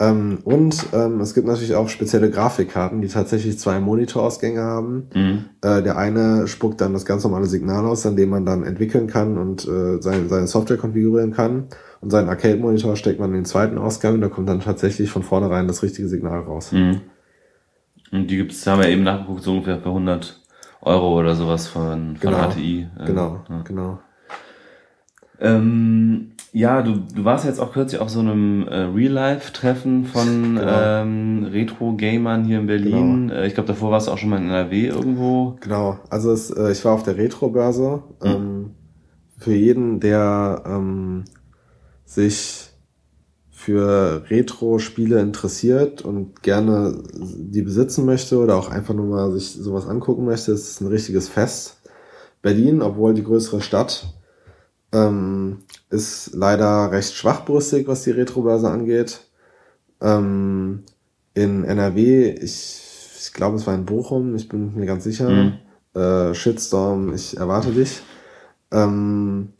Ähm, und ähm, es gibt natürlich auch spezielle Grafikkarten, die tatsächlich zwei Monitorausgänge haben. Mhm. Äh, der eine spuckt dann das ganz normale Signal aus, an dem man dann entwickeln kann und äh, seine, seine Software konfigurieren kann. Und seinen Arcade-Monitor steckt man in den zweiten Ausgang und da kommt dann tatsächlich von vornherein das richtige Signal raus. Mhm. Und die gibt's, haben wir eben nachgeguckt, so ungefähr für 100 Euro oder sowas von, von genau. HTI. Äh, genau, ja. genau. Ähm, ja, du, du warst jetzt auch kürzlich auf so einem äh, Real-Life-Treffen von genau. ähm, Retro-Gamern hier in Berlin. Genau. Äh, ich glaube, davor warst du auch schon mal in NRW irgendwo. Genau, also es, äh, ich war auf der Retro-Börse. Mhm. Ähm, für jeden, der ähm, sich für Retro-Spiele interessiert und gerne die besitzen möchte oder auch einfach nur mal sich sowas angucken möchte, ist es ein richtiges Fest. Berlin, obwohl die größere Stadt, ähm, ist leider recht schwachbrüstig, was die Retrobörse angeht. Ähm, in NRW, ich, ich glaube, es war in Bochum, ich bin mir ganz sicher. Mhm. Äh, Shitstorm, ich erwarte dich. Ähm,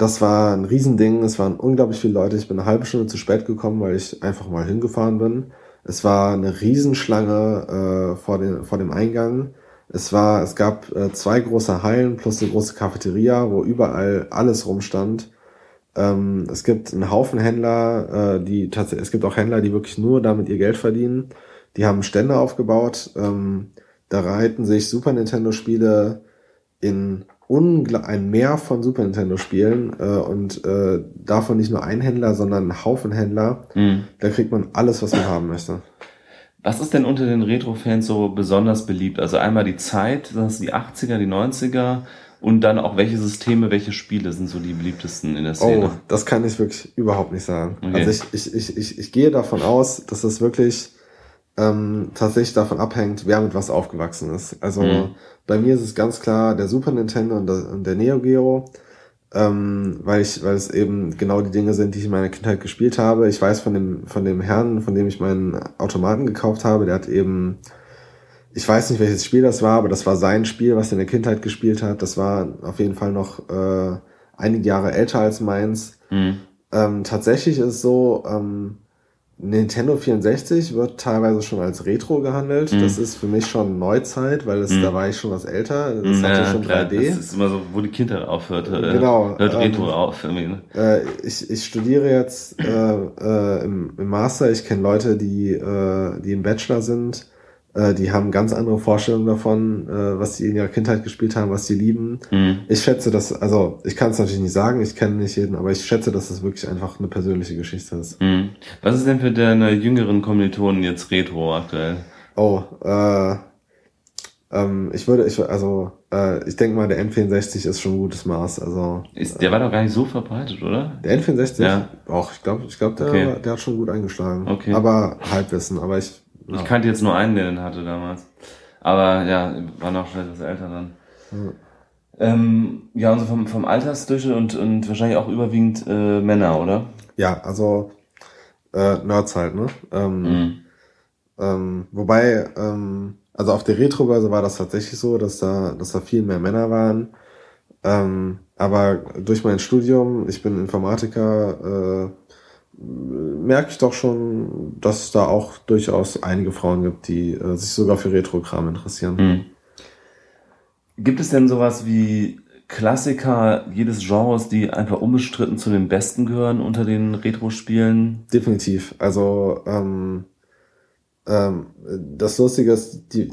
das war ein Riesending, es waren unglaublich viele Leute. Ich bin eine halbe Stunde zu spät gekommen, weil ich einfach mal hingefahren bin. Es war eine Riesenschlange äh, vor, den, vor dem Eingang. Es war, es gab äh, zwei große Hallen plus eine große Cafeteria, wo überall alles rumstand. Ähm, es gibt einen Haufen Händler, äh, die tatsächlich, es gibt auch Händler, die wirklich nur damit ihr Geld verdienen. Die haben Stände aufgebaut. Ähm, da reihten sich Super Nintendo Spiele in ein Meer von Super Nintendo Spielen äh, und äh, davon nicht nur ein Händler, sondern ein Haufen Händler. Mhm. Da kriegt man alles, was man haben möchte. Was ist denn unter den Retro-Fans so besonders beliebt? Also einmal die Zeit, das sind die 80er, die 90er und dann auch welche Systeme, welche Spiele sind so die beliebtesten in der Szene? Oh, das kann ich wirklich überhaupt nicht sagen. Okay. Also ich, ich, ich, ich, ich gehe davon aus, dass es wirklich ähm, tatsächlich davon abhängt, wer mit was aufgewachsen ist. Also mhm. bei mir ist es ganz klar der Super Nintendo und der, und der Neo Geo ähm, weil ich, weil es eben genau die Dinge sind, die ich in meiner Kindheit gespielt habe. Ich weiß von dem, von dem Herrn, von dem ich meinen Automaten gekauft habe, der hat eben, ich weiß nicht welches Spiel das war, aber das war sein Spiel, was er in der Kindheit gespielt hat. Das war auf jeden Fall noch äh, einige Jahre älter als meins. Mhm. Ähm, tatsächlich ist es so, ähm, Nintendo 64 wird teilweise schon als Retro gehandelt. Mhm. Das ist für mich schon Neuzeit, weil das, mhm. da war ich schon was älter. Das ja, hatte schon klar. 3D. Das ist immer so, wo die Kindheit aufhört. Äh, genau. Hört Retro ähm, auf. Ne? Äh, ich, ich studiere jetzt äh, äh, im, im Master. Ich kenne Leute, die, äh, die im Bachelor sind äh, die haben ganz andere Vorstellungen davon, äh, was sie in ihrer Kindheit gespielt haben, was sie lieben. Mhm. Ich schätze, dass, also ich kann es natürlich nicht sagen, ich kenne nicht jeden, aber ich schätze, dass das wirklich einfach eine persönliche Geschichte ist. Mhm. Was ist denn für deine jüngeren Kommilitonen jetzt Retro aktuell? Oh, äh, ähm, ich würde, ich also äh, ich denke mal, der N64 ist schon ein gutes Maß. Also ist, der war doch gar nicht so verbreitet, oder? Der N64? Ja. Auch, ich glaube, ich glaube, der, okay. der hat schon gut eingeschlagen. Okay. Aber Halbwissen. Aber ich ich kannte jetzt nur einen, der den hatte damals. Aber ja, war noch schon etwas älter dann. Mhm. Ähm, ja, also vom, vom Altersdurchschnitt und, und wahrscheinlich auch überwiegend äh, Männer, oder? Ja, also äh, Nerds halt, ne? Ähm, mhm. ähm, wobei, ähm, also auf der Retrobörse war das tatsächlich so, dass da, dass da viel mehr Männer waren. Ähm, aber durch mein Studium, ich bin Informatiker, äh, merke ich doch schon, dass es da auch durchaus einige Frauen gibt, die äh, sich sogar für Retro-Kram interessieren. Mhm. Gibt es denn sowas wie Klassiker jedes Genres, die einfach unbestritten zu den besten gehören unter den Retro-Spielen? Definitiv. Also ähm, ähm, das Lustige ist, die,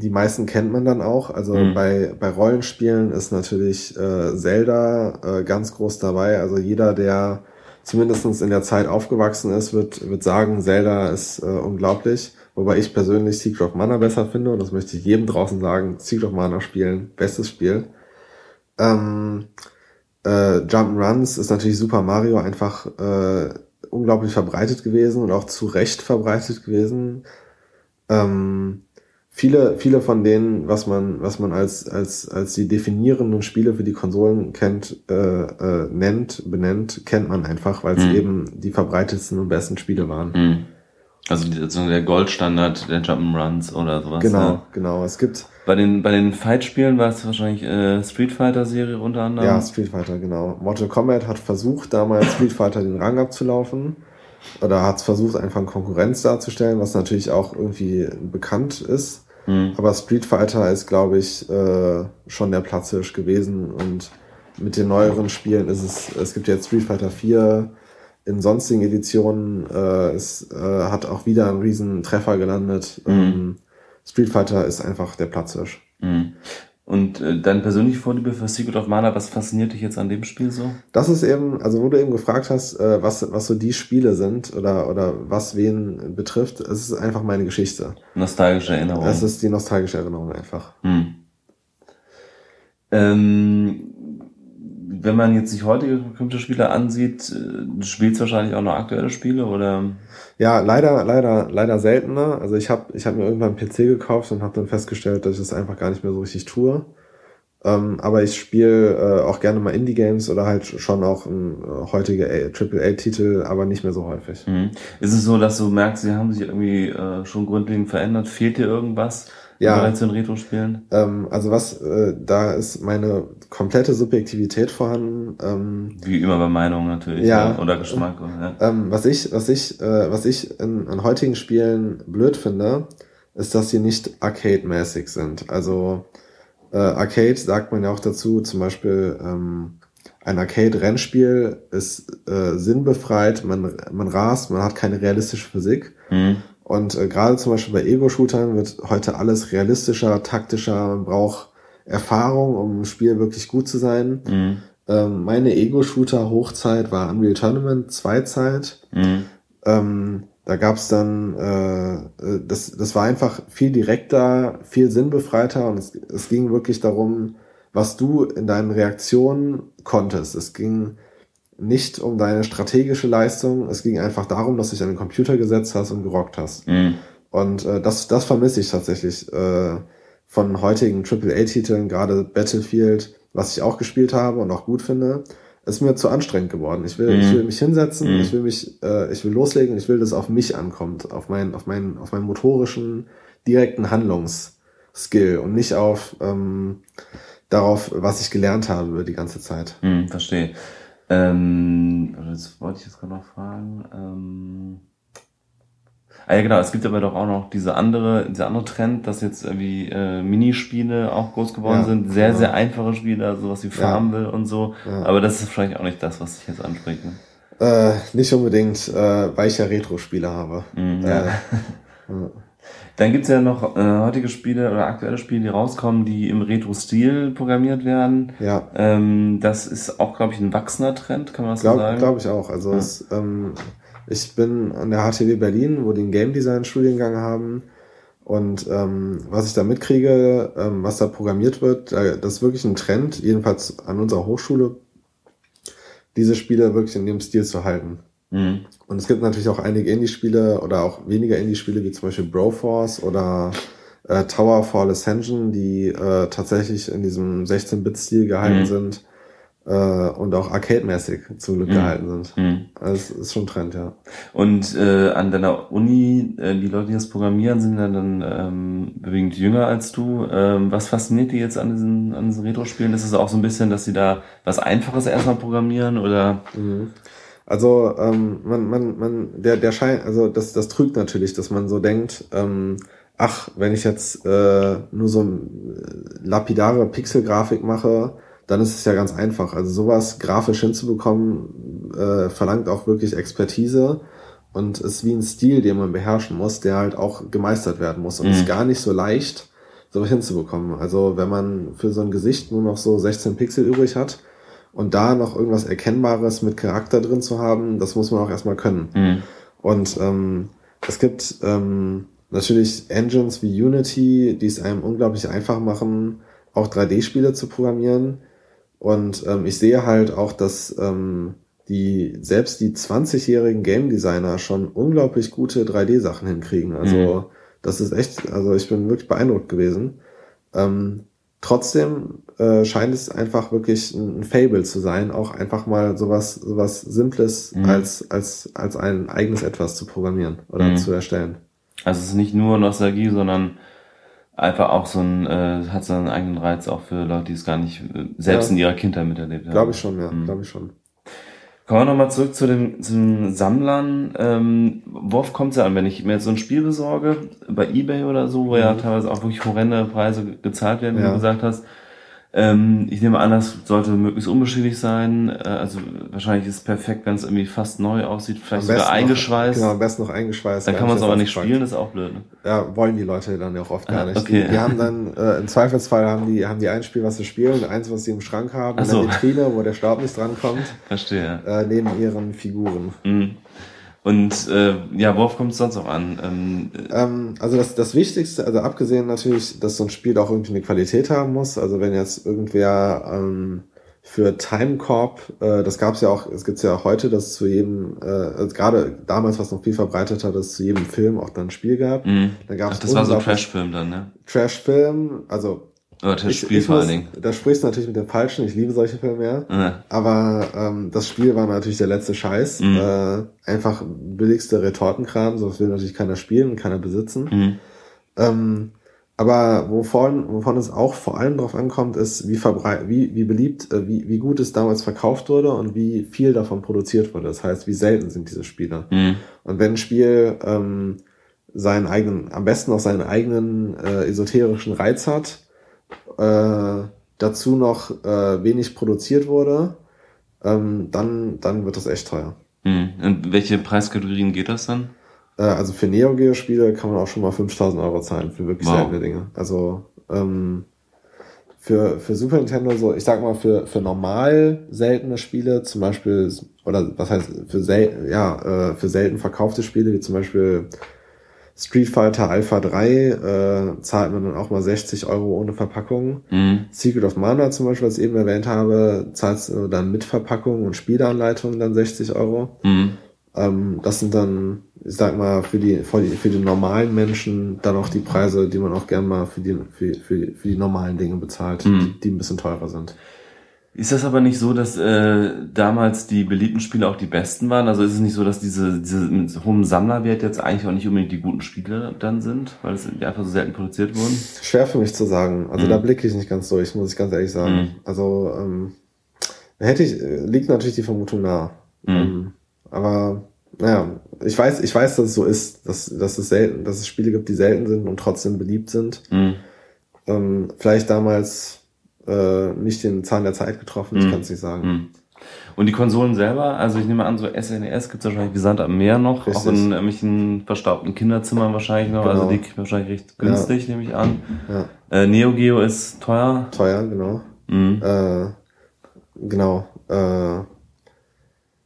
die meisten kennt man dann auch. Also mhm. bei, bei Rollenspielen ist natürlich äh, Zelda äh, ganz groß dabei. Also jeder, der zumindestens in der Zeit aufgewachsen ist, wird, wird sagen, Zelda ist äh, unglaublich. Wobei ich persönlich Secret of Mana besser finde und das möchte ich jedem draußen sagen. Secret of Mana spielen, bestes Spiel. Ähm, äh, Jump'n'Runs ist natürlich Super Mario einfach äh, unglaublich verbreitet gewesen und auch zu Recht verbreitet gewesen. Ähm, viele, viele von denen, was man, was man als, als, als die definierenden Spiele für die Konsolen kennt, äh, äh, nennt, benennt, kennt man einfach, weil es mhm. eben die verbreitetsten und besten Spiele waren. Mhm. Also der Goldstandard der Jump'n'Runs oder sowas. Genau, ja. genau. Es gibt bei den bei den Fight-Spielen war es wahrscheinlich äh, Street Fighter Serie unter anderem. Ja, Street Fighter, genau. Mortal Kombat hat versucht damals Street Fighter den Rang abzulaufen oder hat versucht einfach Konkurrenz darzustellen, was natürlich auch irgendwie bekannt ist. Mhm. Aber Street Fighter ist, glaube ich, äh, schon der Platzhirsch gewesen und mit den neueren Spielen ist es, es gibt jetzt Street Fighter 4 in sonstigen Editionen, äh, es äh, hat auch wieder einen riesen Treffer gelandet. Mhm. Ähm, Street Fighter ist einfach der Platzhirsch. Mhm. Und äh, deine persönliche Vorliebe für Secret of Mana, was fasziniert dich jetzt an dem Spiel so? Das ist eben, also wo du eben gefragt hast, äh, was, was so die Spiele sind oder, oder was wen betrifft, es ist einfach meine Geschichte. Nostalgische Erinnerung. Es ist die nostalgische Erinnerung einfach. Hm. Ähm, wenn man jetzt sich heutige Computerspiele ansieht, äh, spielt es wahrscheinlich auch noch aktuelle Spiele oder? Ja, leider, leider, leider seltener. Also ich habe ich hab mir irgendwann einen PC gekauft und habe dann festgestellt, dass ich das einfach gar nicht mehr so richtig tue. Ähm, aber ich spiele äh, auch gerne mal Indie-Games oder halt schon auch ein, äh, heutige AAA-Titel, aber nicht mehr so häufig. Mhm. Ist es so, dass du merkst, sie haben sich irgendwie äh, schon grundlegend verändert? Fehlt dir irgendwas? ja. bereits in Retro-Spielen? Ähm, also was, äh, da ist meine komplette Subjektivität vorhanden. Ähm, Wie immer bei Meinung natürlich, ja, ja oder Geschmack. Ja. Ähm, was ich, was ich, äh, was ich in, an heutigen Spielen blöd finde, ist, dass sie nicht Arcade-mäßig sind. Also äh, Arcade sagt man ja auch dazu, zum Beispiel ähm, ein Arcade-Rennspiel ist äh, sinnbefreit, man, man rast, man hat keine realistische Physik. Mhm. Und äh, gerade zum Beispiel bei Ego-Shootern wird heute alles realistischer, taktischer, man braucht Erfahrung, um im Spiel wirklich gut zu sein. Mhm. Ähm, meine Ego-Shooter-Hochzeit war Unreal Tournament 2 Zeit. Mhm. Ähm, da gab's dann, äh, äh, das, das war einfach viel direkter, viel sinnbefreiter und es, es ging wirklich darum, was du in deinen Reaktionen konntest. Es ging nicht um deine strategische Leistung, es ging einfach darum, dass du dich an den Computer gesetzt hast und gerockt hast. Mhm. Und äh, das, das vermisse ich tatsächlich äh, von heutigen AAA-Titeln, gerade Battlefield, was ich auch gespielt habe und auch gut finde ist mir zu anstrengend geworden. Ich will, mhm. ich will mich hinsetzen, mhm. ich will mich, äh, ich will loslegen, ich will, dass es auf mich ankommt, auf meinen, auf meinen, auf meinen motorischen, direkten Handlungsskill und nicht auf ähm, darauf, was ich gelernt habe über die ganze Zeit. Mhm, verstehe. Ähm, das wollte ich jetzt gerade noch fragen. Ähm Ah ja, genau, es gibt aber doch auch noch diese andere, dieser andere Trend, dass jetzt irgendwie äh, Minispiele auch groß geworden ja, sind. Sehr, genau. sehr einfache Spiele, sowas wie Farmville ja. und so. Ja. Aber das ist wahrscheinlich auch nicht das, was ich jetzt anspreche. Äh, nicht unbedingt, äh, weil ich ja Retro-Spiele habe. Ja. Äh, Dann gibt's ja noch äh, heutige Spiele oder aktuelle Spiele, die rauskommen, die im Retro-Stil programmiert werden. Ja. Ähm, das ist auch, glaube ich, ein wachsender Trend, kann man das glaub, so sagen? Glaube ich auch. Also ja. es, ähm, ich bin an der HTW Berlin, wo die einen Game Design Studiengang haben. Und ähm, was ich da mitkriege, ähm, was da programmiert wird, das ist wirklich ein Trend, jedenfalls an unserer Hochschule, diese Spiele wirklich in dem Stil zu halten. Mhm. Und es gibt natürlich auch einige Indie-Spiele oder auch weniger Indie-Spiele, wie zum Beispiel Broforce oder äh, Tower Fall Ascension, die äh, tatsächlich in diesem 16-Bit-Stil gehalten mhm. sind äh, und auch arcade-mäßig zum Glück mhm. gehalten sind. Mhm. Also es ist schon ein Trend, ja. Und äh, an deiner Uni, äh, die Leute, die das programmieren, sind dann, dann ähm, bewegend jünger als du. Ähm, was fasziniert die jetzt an diesen, an diesen Retro-Spielen? Ist es auch so ein bisschen, dass sie da was Einfaches erstmal programmieren oder? Mhm. Also ähm, man, man, man, der, der Schein, also das, das trügt natürlich, dass man so denkt, ähm, ach, wenn ich jetzt äh, nur so äh, lapidare Pixelgrafik mache, dann ist es ja ganz einfach. Also sowas grafisch hinzubekommen, äh, verlangt auch wirklich Expertise und ist wie ein Stil, den man beherrschen muss, der halt auch gemeistert werden muss. Und mhm. ist gar nicht so leicht, sowas hinzubekommen. Also wenn man für so ein Gesicht nur noch so 16 Pixel übrig hat und da noch irgendwas Erkennbares mit Charakter drin zu haben, das muss man auch erstmal können. Mhm. Und ähm, es gibt ähm, natürlich Engines wie Unity, die es einem unglaublich einfach machen, auch 3D-Spiele zu programmieren. Und ähm, ich sehe halt auch, dass ähm, die selbst die 20-jährigen Game Designer schon unglaublich gute 3D-Sachen hinkriegen. Also mhm. das ist echt, also ich bin wirklich beeindruckt gewesen. Ähm, trotzdem äh, scheint es einfach wirklich ein, Fable zu sein, auch einfach mal sowas sowas Simples mhm. als als als ein eigenes etwas zu programmieren oder mhm. zu erstellen. Also es ist nicht nur Nostalgie, sondern einfach auch so ein, äh, hat so einen eigenen Reiz auch für Leute, die es gar nicht äh, selbst ja. in ihrer Kindheit miterlebt haben. Glaube ich schon, ja, mhm. glaube ich schon. Kommen wir nochmal zurück zu den, zu den Sammlern. Ähm, worauf kommt es ja an, wenn ich mir jetzt so ein Spiel besorge, bei Ebay oder so, wo mhm. ja teilweise auch wirklich horrende Preise gezahlt werden, wie ja. du gesagt hast, ähm, ich nehme an, das sollte möglichst unbeschädigt sein. Äh, also wahrscheinlich ist es perfekt, wenn es irgendwie fast neu aussieht, vielleicht sogar eingeschweißt. Noch, genau, am besten noch eingeschweißt. Dann kann man es aber nicht spielen, das ist auch blöd. Ne? Ja, wollen die Leute dann ja auch oft gar ah, nicht. Okay. Die, die haben dann, äh, im Zweifelsfall haben die, haben die ein Spiel, was sie spielen, eins, was sie im Schrank haben, so. in der Vitrine, wo der Staub nicht drankommt. Verstehe. Äh, neben ihren Figuren. Mhm. Und äh, ja, worauf kommt es sonst noch an? Ähm, ähm, also das, das Wichtigste, also abgesehen natürlich, dass so ein Spiel auch irgendwie eine Qualität haben muss. Also wenn jetzt irgendwer ähm, für Timecorp, äh, das gab es ja auch, es gibt's ja auch heute, dass es zu jedem, äh, also gerade damals, was noch viel verbreitet hat, dass es zu jedem Film auch dann ein Spiel gab. Mm. Da gab's Ach, das war so ein Trashfilm dann, ne? Trashfilm, also oder das ich, Spiel ich vor allen Dingen. Da sprichst du natürlich mit dem Falschen, ich liebe solche Filme ja. ja. Aber ähm, das Spiel war natürlich der letzte Scheiß. Mhm. Äh, einfach billigste Retortenkram, sowas will natürlich keiner spielen und keiner besitzen. Mhm. Ähm, aber wovon, wovon es auch vor allem drauf ankommt, ist, wie, wie, wie beliebt, äh, wie, wie gut es damals verkauft wurde und wie viel davon produziert wurde. Das heißt, wie selten sind diese Spiele. Mhm. Und wenn ein Spiel ähm, seinen eigenen, am besten auch seinen eigenen äh, esoterischen Reiz hat, äh, dazu noch äh, wenig produziert wurde, ähm, dann, dann wird das echt teuer. Mhm. Und welche Preiskategorien geht das dann? Äh, also für Neo Geo Spiele kann man auch schon mal 5000 Euro zahlen für wirklich wow. seltene Dinge. Also ähm, für, für Super Nintendo so, ich sag mal, für, für normal seltene Spiele, zum Beispiel, oder was heißt, für sel ja, äh, für selten verkaufte Spiele, wie zum Beispiel Street Fighter Alpha 3, äh, zahlt man dann auch mal 60 Euro ohne Verpackung. Mhm. Secret of Mana zum Beispiel, was ich eben erwähnt habe, zahlst du dann mit Verpackung und Spieleanleitung dann 60 Euro. Mhm. Ähm, das sind dann, ich sag mal, für die, für die, für die normalen Menschen dann auch die Preise, die man auch gern mal für die, für, für, für die normalen Dinge bezahlt, mhm. die, die ein bisschen teurer sind. Ist das aber nicht so, dass äh, damals die beliebten Spiele auch die besten waren? Also ist es nicht so, dass diese, diese mit hohem Sammlerwert jetzt eigentlich auch nicht unbedingt die guten Spiele dann sind, weil es einfach so selten produziert wurden? Schwer für mich zu sagen. Also mhm. da blicke ich nicht ganz durch, muss ich ganz ehrlich sagen. Mhm. Also ähm, hätte ich, liegt natürlich die Vermutung nah. Mhm. Ähm, aber naja, ich weiß, ich weiß, dass es so ist, dass, dass es selten, dass es Spiele gibt, die selten sind und trotzdem beliebt sind. Mhm. Ähm, vielleicht damals äh, nicht den Zahn der Zeit getroffen, ich mhm. kann es nicht sagen. Mhm. Und die Konsolen selber, also ich nehme an, so SNES gibt es wahrscheinlich wie Sand am Meer noch, Richtig. auch in irgendwelchen verstaubten Kinderzimmern wahrscheinlich noch, also genau. also die wahrscheinlich recht günstig, ja. nehme ich an. Ja. Äh, Neo Geo ist teuer. Teuer, genau. Mhm. Äh, genau. Äh,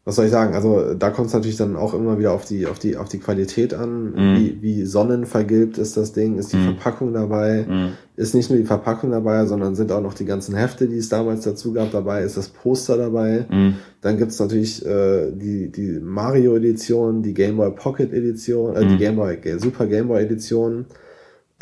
was soll ich sagen? Also da kommt es natürlich dann auch immer wieder auf die auf die auf die Qualität an. Mm. Wie, wie sonnenvergilbt ist das Ding? Ist die mm. Verpackung dabei? Mm. Ist nicht nur die Verpackung dabei, sondern sind auch noch die ganzen Hefte, die es damals dazu gab, dabei? Ist das Poster dabei? Mhm. Dann gibt's natürlich äh, die die Mario Edition, die Game Boy Pocket Edition, äh, die mhm. Game Boy Super Game Boy Edition.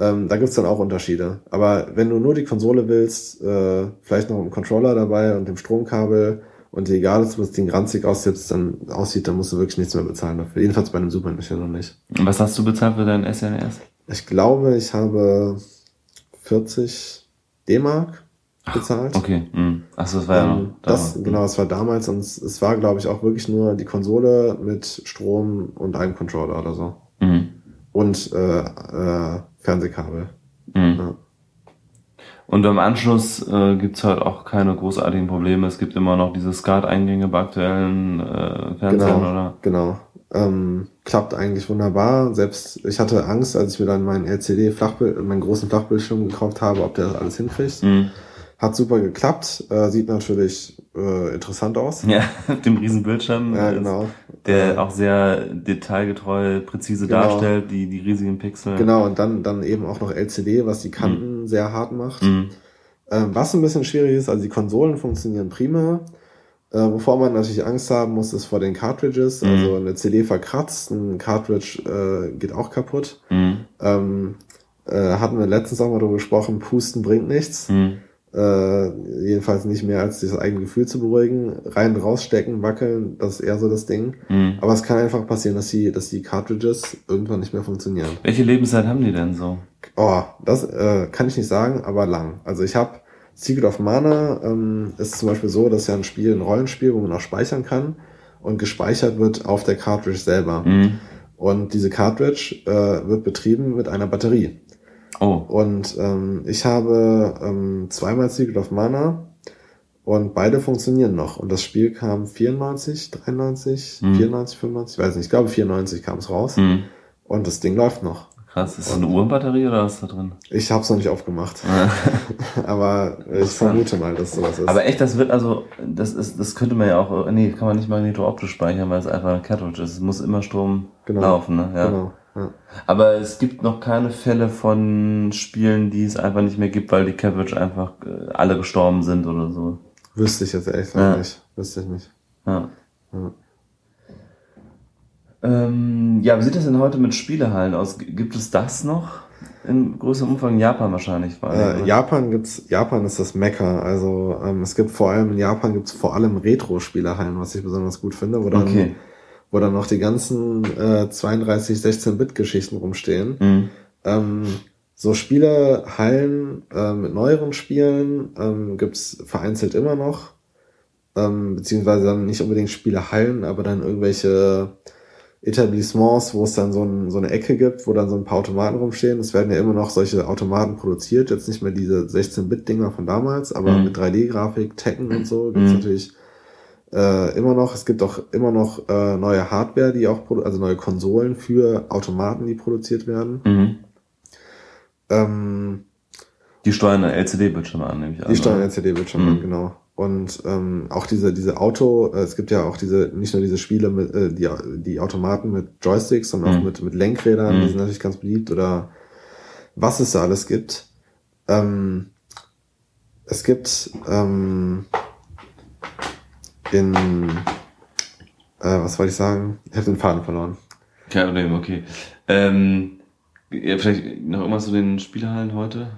Ähm, da gibt's dann auch Unterschiede. Aber wenn du nur die Konsole willst, äh, vielleicht noch einen Controller dabei und dem Stromkabel und egal was das Ding ranzig aussieht, dann aussieht, dann musst du wirklich nichts mehr bezahlen dafür. Jedenfalls bei einem Super Nintendo nicht. Und was hast du bezahlt für deinen SNES? Ich glaube, ich habe 40 D-Mark bezahlt. Okay. Mhm. Achso, das war ja ähm, das, mhm. Genau, das war damals und es war, glaube ich, auch wirklich nur die Konsole mit Strom und einem Controller oder so. Mhm. Und äh, äh, Fernsehkabel. Mhm. Ja. Und im Anschluss äh, gibt halt auch keine großartigen Probleme. Es gibt immer noch diese SCART-Eingänge bei aktuellen äh, Fernsehern, genau, oder? Genau. Ähm, klappt eigentlich wunderbar. Selbst ich hatte Angst, als ich mir dann meinen LCD Flachbild, meinen großen Flachbildschirm gekauft habe, ob der das alles hinkriegt. Mhm. Hat super geklappt. Äh, sieht natürlich äh, interessant aus. Ja, mit dem riesen Bildschirm. Ja, genau. Der äh, auch sehr detailgetreu, präzise genau. darstellt, die, die riesigen Pixel. Genau, und dann, dann eben auch noch LCD, was die Kanten mhm. sehr hart macht. Mhm. Ähm, was ein bisschen schwierig ist, also die Konsolen funktionieren prima. Äh, wovor man natürlich Angst haben muss, ist vor den Cartridges. Mhm. Also eine CD verkratzt, ein Cartridge äh, geht auch kaputt. Mhm. Ähm, äh, hatten wir letztens auch mal darüber gesprochen, Pusten bringt nichts. Mhm. Äh, jedenfalls nicht mehr als das eigene Gefühl zu beruhigen. Rein rausstecken, wackeln, das ist eher so das Ding. Mhm. Aber es kann einfach passieren, dass die, dass die Cartridges irgendwann nicht mehr funktionieren. Welche Lebenszeit haben die denn so? Oh, das äh, kann ich nicht sagen, aber lang. Also ich habe Secret of Mana ähm, ist zum Beispiel so, dass ja ein Spiel, ein Rollenspiel, wo man auch speichern kann und gespeichert wird auf der Cartridge selber. Mhm. Und diese Cartridge äh, wird betrieben mit einer Batterie. Oh. Und ähm, ich habe ähm, zweimal Secret of Mana und beide funktionieren noch. Und das Spiel kam 94, 93, mhm. 94, 95, ich weiß nicht, ich glaube 94 kam es raus. Mhm. Und das Ding läuft noch. Krass, ist das eine Uhrenbatterie oder was ist da drin? Ich habe es noch nicht aufgemacht. Aber ich vermute mal, dass sowas ist. Aber echt, das wird also, das ist, das könnte man ja auch, nee, kann man nicht magnetooptisch speichern, weil es einfach ein Cartridge ist. Es muss immer Strom genau. laufen, ne? Ja. Genau. Ja. Aber es gibt noch keine Fälle von Spielen, die es einfach nicht mehr gibt, weil die Cabbage einfach äh, alle gestorben sind oder so. Wüsste ich jetzt echt ja. nicht. Wüsste ich nicht. Ja. ja. Ähm, ja, wie sieht das denn heute mit Spielehallen aus? Gibt es das noch? In größerem Umfang Japan wahrscheinlich. Vor allem, äh, Japan gibt's, Japan ist das Mecker. Also ähm, es gibt vor allem in Japan gibt's vor allem Retro-Spielehallen, was ich besonders gut finde, wo dann okay wo dann noch die ganzen äh, 32, 16-Bit-Geschichten rumstehen. Mhm. Ähm, so Spielehallen äh, mit neueren Spielen ähm, gibt's vereinzelt immer noch. Ähm, beziehungsweise dann nicht unbedingt Spielehallen, aber dann irgendwelche Etablissements, wo es dann so, ein, so eine Ecke gibt, wo dann so ein paar Automaten rumstehen. Es werden ja immer noch solche Automaten produziert, jetzt nicht mehr diese 16-Bit-Dinger von damals, aber mhm. mit 3D-Grafik, Tekken und so gibt's mhm. natürlich äh, immer noch, es gibt auch immer noch äh, neue Hardware, die auch, also neue Konsolen für Automaten, die produziert werden. Mhm. Ähm, Die steuern LCD-Bildschirme an, nämlich an. Die steuern LCD-Bildschirme mhm. an, genau. Und ähm, auch diese, diese Auto, äh, es gibt ja auch diese, nicht nur diese Spiele mit, äh, die, die Automaten mit Joysticks, sondern mhm. auch mit, mit Lenkrädern, mhm. die sind natürlich ganz beliebt oder was es da alles gibt. Ähm, es gibt ähm, in äh, was wollte ich sagen? Ich habe den Faden verloren. Kein Problem, okay. Ähm, ja, vielleicht noch irgendwas zu den Spielhallen heute?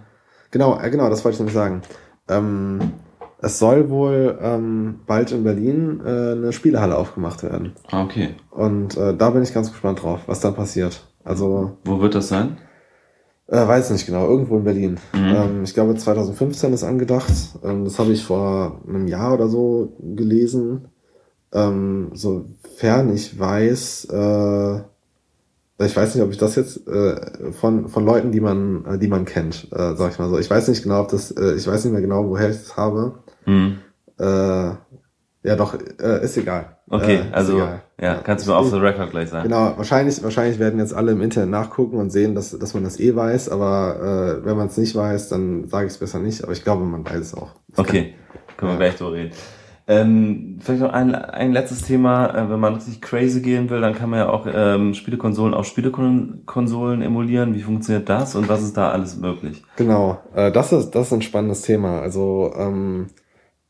Genau, äh, genau, das wollte ich nämlich sagen. Ähm, es soll wohl ähm, bald in Berlin äh, eine Spielehalle aufgemacht werden. Ah, okay. Und äh, da bin ich ganz gespannt drauf, was dann passiert. Also. Wo wird das sein? Äh, weiß nicht genau, irgendwo in Berlin. Mhm. Ähm, ich glaube 2015 ist angedacht. Ähm, das habe ich vor einem Jahr oder so gelesen. Ähm, sofern ich weiß, äh, ich weiß nicht, ob ich das jetzt äh, von von Leuten, die man äh, die man kennt, äh, sag ich mal so. Ich weiß nicht genau, ob das, äh, ich weiß nicht mehr genau, woher ich das habe. Mhm. Ja, doch, äh, ist egal. Okay, äh, also egal. ja, kannst du mir auf the record gleich sagen. Genau, wahrscheinlich wahrscheinlich werden jetzt alle im Internet nachgucken und sehen, dass dass man das eh weiß, aber äh, wenn man es nicht weiß, dann sage ich es besser nicht. Aber ich glaube, man weiß es auch. Das okay, kann, können wir gleich drüber reden. Ähm, vielleicht noch ein, ein letztes Thema, äh, wenn man richtig crazy gehen will, dann kann man ja auch ähm, Spielekonsolen auf Spielekonsolen emulieren. Wie funktioniert das und was ist da alles möglich? Genau, äh, das ist das ist ein spannendes Thema. Also ähm,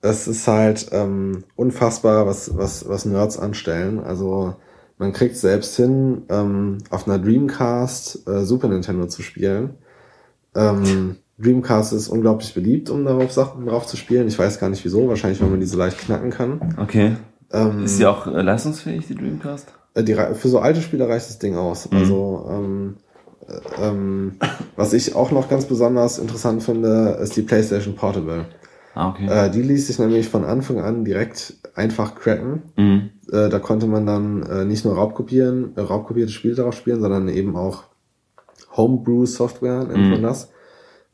es ist halt ähm, unfassbar, was was was Nerds anstellen. Also man kriegt selbst hin, ähm, auf einer Dreamcast äh, Super Nintendo zu spielen. Ähm, Dreamcast ist unglaublich beliebt, um darauf Sachen drauf zu spielen. Ich weiß gar nicht wieso, wahrscheinlich, weil man diese leicht knacken kann. Okay. Ähm, ist sie auch äh, leistungsfähig, die Dreamcast? Äh, die, für so alte Spiele reicht das Ding aus. Mhm. Also, ähm, äh, ähm, was ich auch noch ganz besonders interessant finde, ist die PlayStation Portable. Ah, okay. Äh, die ließ sich nämlich von Anfang an direkt einfach cracken. Mhm. Äh, da konnte man dann äh, nicht nur Raubkopieren, äh, raubkopierte Spiele darauf spielen, sondern eben auch Homebrew-Software, nennt mhm. man das.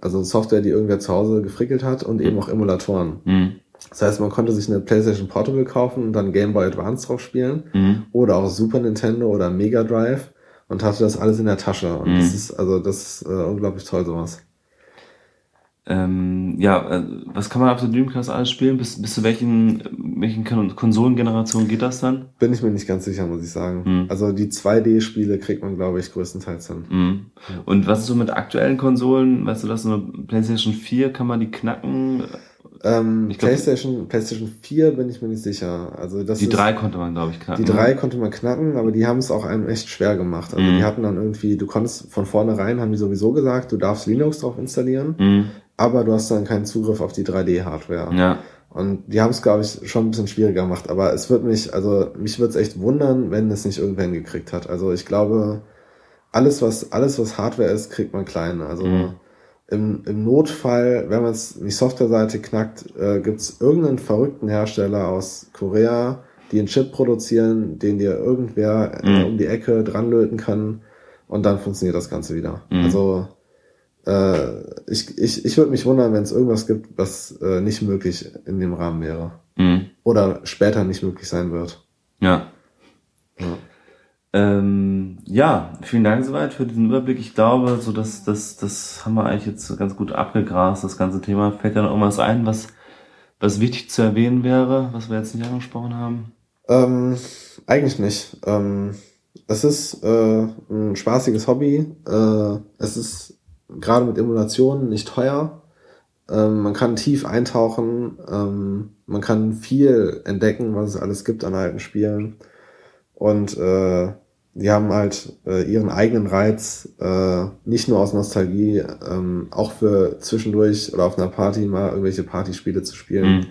Also Software, die irgendwer zu Hause gefrickelt hat und eben auch Emulatoren. Mhm. Das heißt, man konnte sich eine PlayStation Portable kaufen und dann Game Boy Advance drauf spielen mhm. oder auch Super Nintendo oder Mega Drive und hatte das alles in der Tasche. Und mhm. das ist also das ist äh, unglaublich toll sowas. Ähm, ja, äh, was kann man auf der Dreamcast alles spielen? Bis, bis zu welchen, welchen Konsolengenerationen geht das dann? Bin ich mir nicht ganz sicher, muss ich sagen. Mhm. Also die 2D-Spiele kriegt man, glaube ich, größtenteils hin. Mhm. Und was ist so mit aktuellen Konsolen? Weißt du, das so eine PlayStation 4, kann man die knacken? Ähm, glaub, PlayStation, PlayStation 4 bin ich mir nicht sicher. Also das die ist, 3 konnte man, glaube ich, knacken. Die 3 ne? konnte man knacken, aber die haben es auch einem echt schwer gemacht. Also mhm. die hatten dann irgendwie, du konntest von vornherein, haben die sowieso gesagt, du darfst Linux drauf installieren. Mhm aber du hast dann keinen Zugriff auf die 3D-Hardware. Ja. Und die haben es, glaube ich, schon ein bisschen schwieriger gemacht. Aber es wird mich, also mich würde es echt wundern, wenn es nicht irgendwer hingekriegt hat. Also ich glaube, alles, was, alles, was Hardware ist, kriegt man klein. Also mhm. im, im Notfall, wenn man es nicht Softwareseite knackt, äh, gibt es irgendeinen verrückten Hersteller aus Korea, die einen Chip produzieren, den dir irgendwer mhm. um die Ecke dranlöten kann und dann funktioniert das Ganze wieder. Mhm. Also äh, ich, ich, ich würde mich wundern, wenn es irgendwas gibt, was äh, nicht möglich in dem Rahmen wäre. Mhm. Oder später nicht möglich sein wird. Ja. Ja. Ähm, ja, vielen Dank soweit für diesen Überblick. Ich glaube, so dass das, das haben wir eigentlich jetzt ganz gut abgegrast, das ganze Thema. Fällt da noch irgendwas ein, was, was wichtig zu erwähnen wäre, was wir jetzt nicht angesprochen haben? Ähm, eigentlich nicht. Ähm, es ist äh, ein spaßiges Hobby. Äh, es ist gerade mit Emulationen nicht teuer. Ähm, man kann tief eintauchen, ähm, man kann viel entdecken, was es alles gibt an alten Spielen. Und äh, die haben halt äh, ihren eigenen Reiz, äh, nicht nur aus Nostalgie, ähm, auch für zwischendurch oder auf einer Party mal irgendwelche Partyspiele zu spielen. Mhm.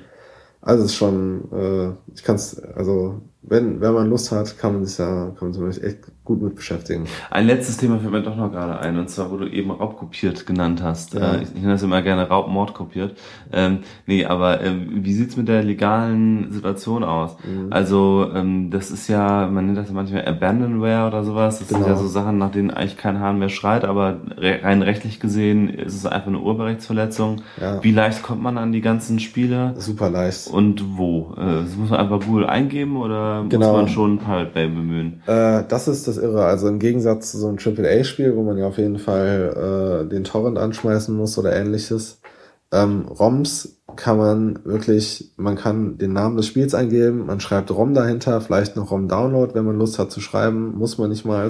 Also es ist schon, äh, ich kann es, also wenn, wenn man Lust hat, kann man sich da, kann man sich echt gut mit beschäftigen. Ein letztes Thema fällt mir doch noch gerade ein, und zwar, wo du eben Raubkopiert genannt hast. Ja. Äh, ich nenne das immer gerne Raubmord kopiert. Ähm, nee, aber ähm, wie sieht's mit der legalen Situation aus? Mhm. Also, ähm, das ist ja, man nennt das manchmal Abandonware oder sowas. Das genau. sind ja so Sachen, nach denen eigentlich kein Hahn mehr schreit, aber rein rechtlich gesehen ist es einfach eine Urheberrechtsverletzung. Ja. Wie leicht kommt man an die ganzen Spiele? Super leicht. Und wo? Äh, das muss man einfach Google eingeben oder oder muss Genau. man schon Pirate Bay bemühen? Äh, das ist das Irre. Also im Gegensatz zu so einem AAA-Spiel, wo man ja auf jeden Fall äh, den Torrent anschmeißen muss oder ähnliches, ähm, ROMs kann man wirklich, man kann den Namen des Spiels eingeben, man schreibt ROM dahinter, vielleicht noch ROM-Download, wenn man Lust hat zu schreiben, muss man nicht mal.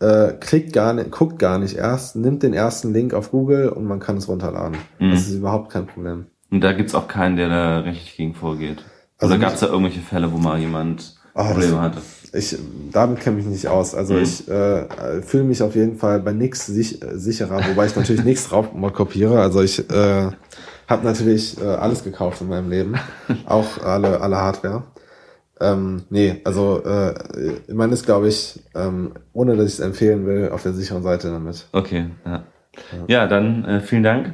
Äh, klickt gar nicht, guckt gar nicht erst, nimmt den ersten Link auf Google und man kann es runterladen. Mhm. Das ist überhaupt kein Problem. Und da gibt's auch keinen, der da rechtlich gegen vorgeht. Also oder gab's nicht- da irgendwelche Fälle, wo mal jemand Ah, Probleme hatte? Ich, damit kenne ich mich nicht aus. Also Mhm. ich äh, fühle mich auf jeden Fall bei nix sich, sicherer, wobei ich natürlich nichts drauf mal kopiere. Also ich äh, habe natürlich äh, alles gekauft in meinem Leben, auch alle, alle Hardware. Ähm, nee, also äh, man ist, glaube ich, ähm, ohne dass ich es empfehlen will, auf der sicheren Seite damit. Okay, ja. Ja, dann äh, vielen Dank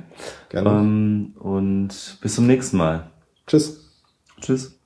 Gerne. ähm, und bis zum nächsten Mal. Tschüss. Tschüss.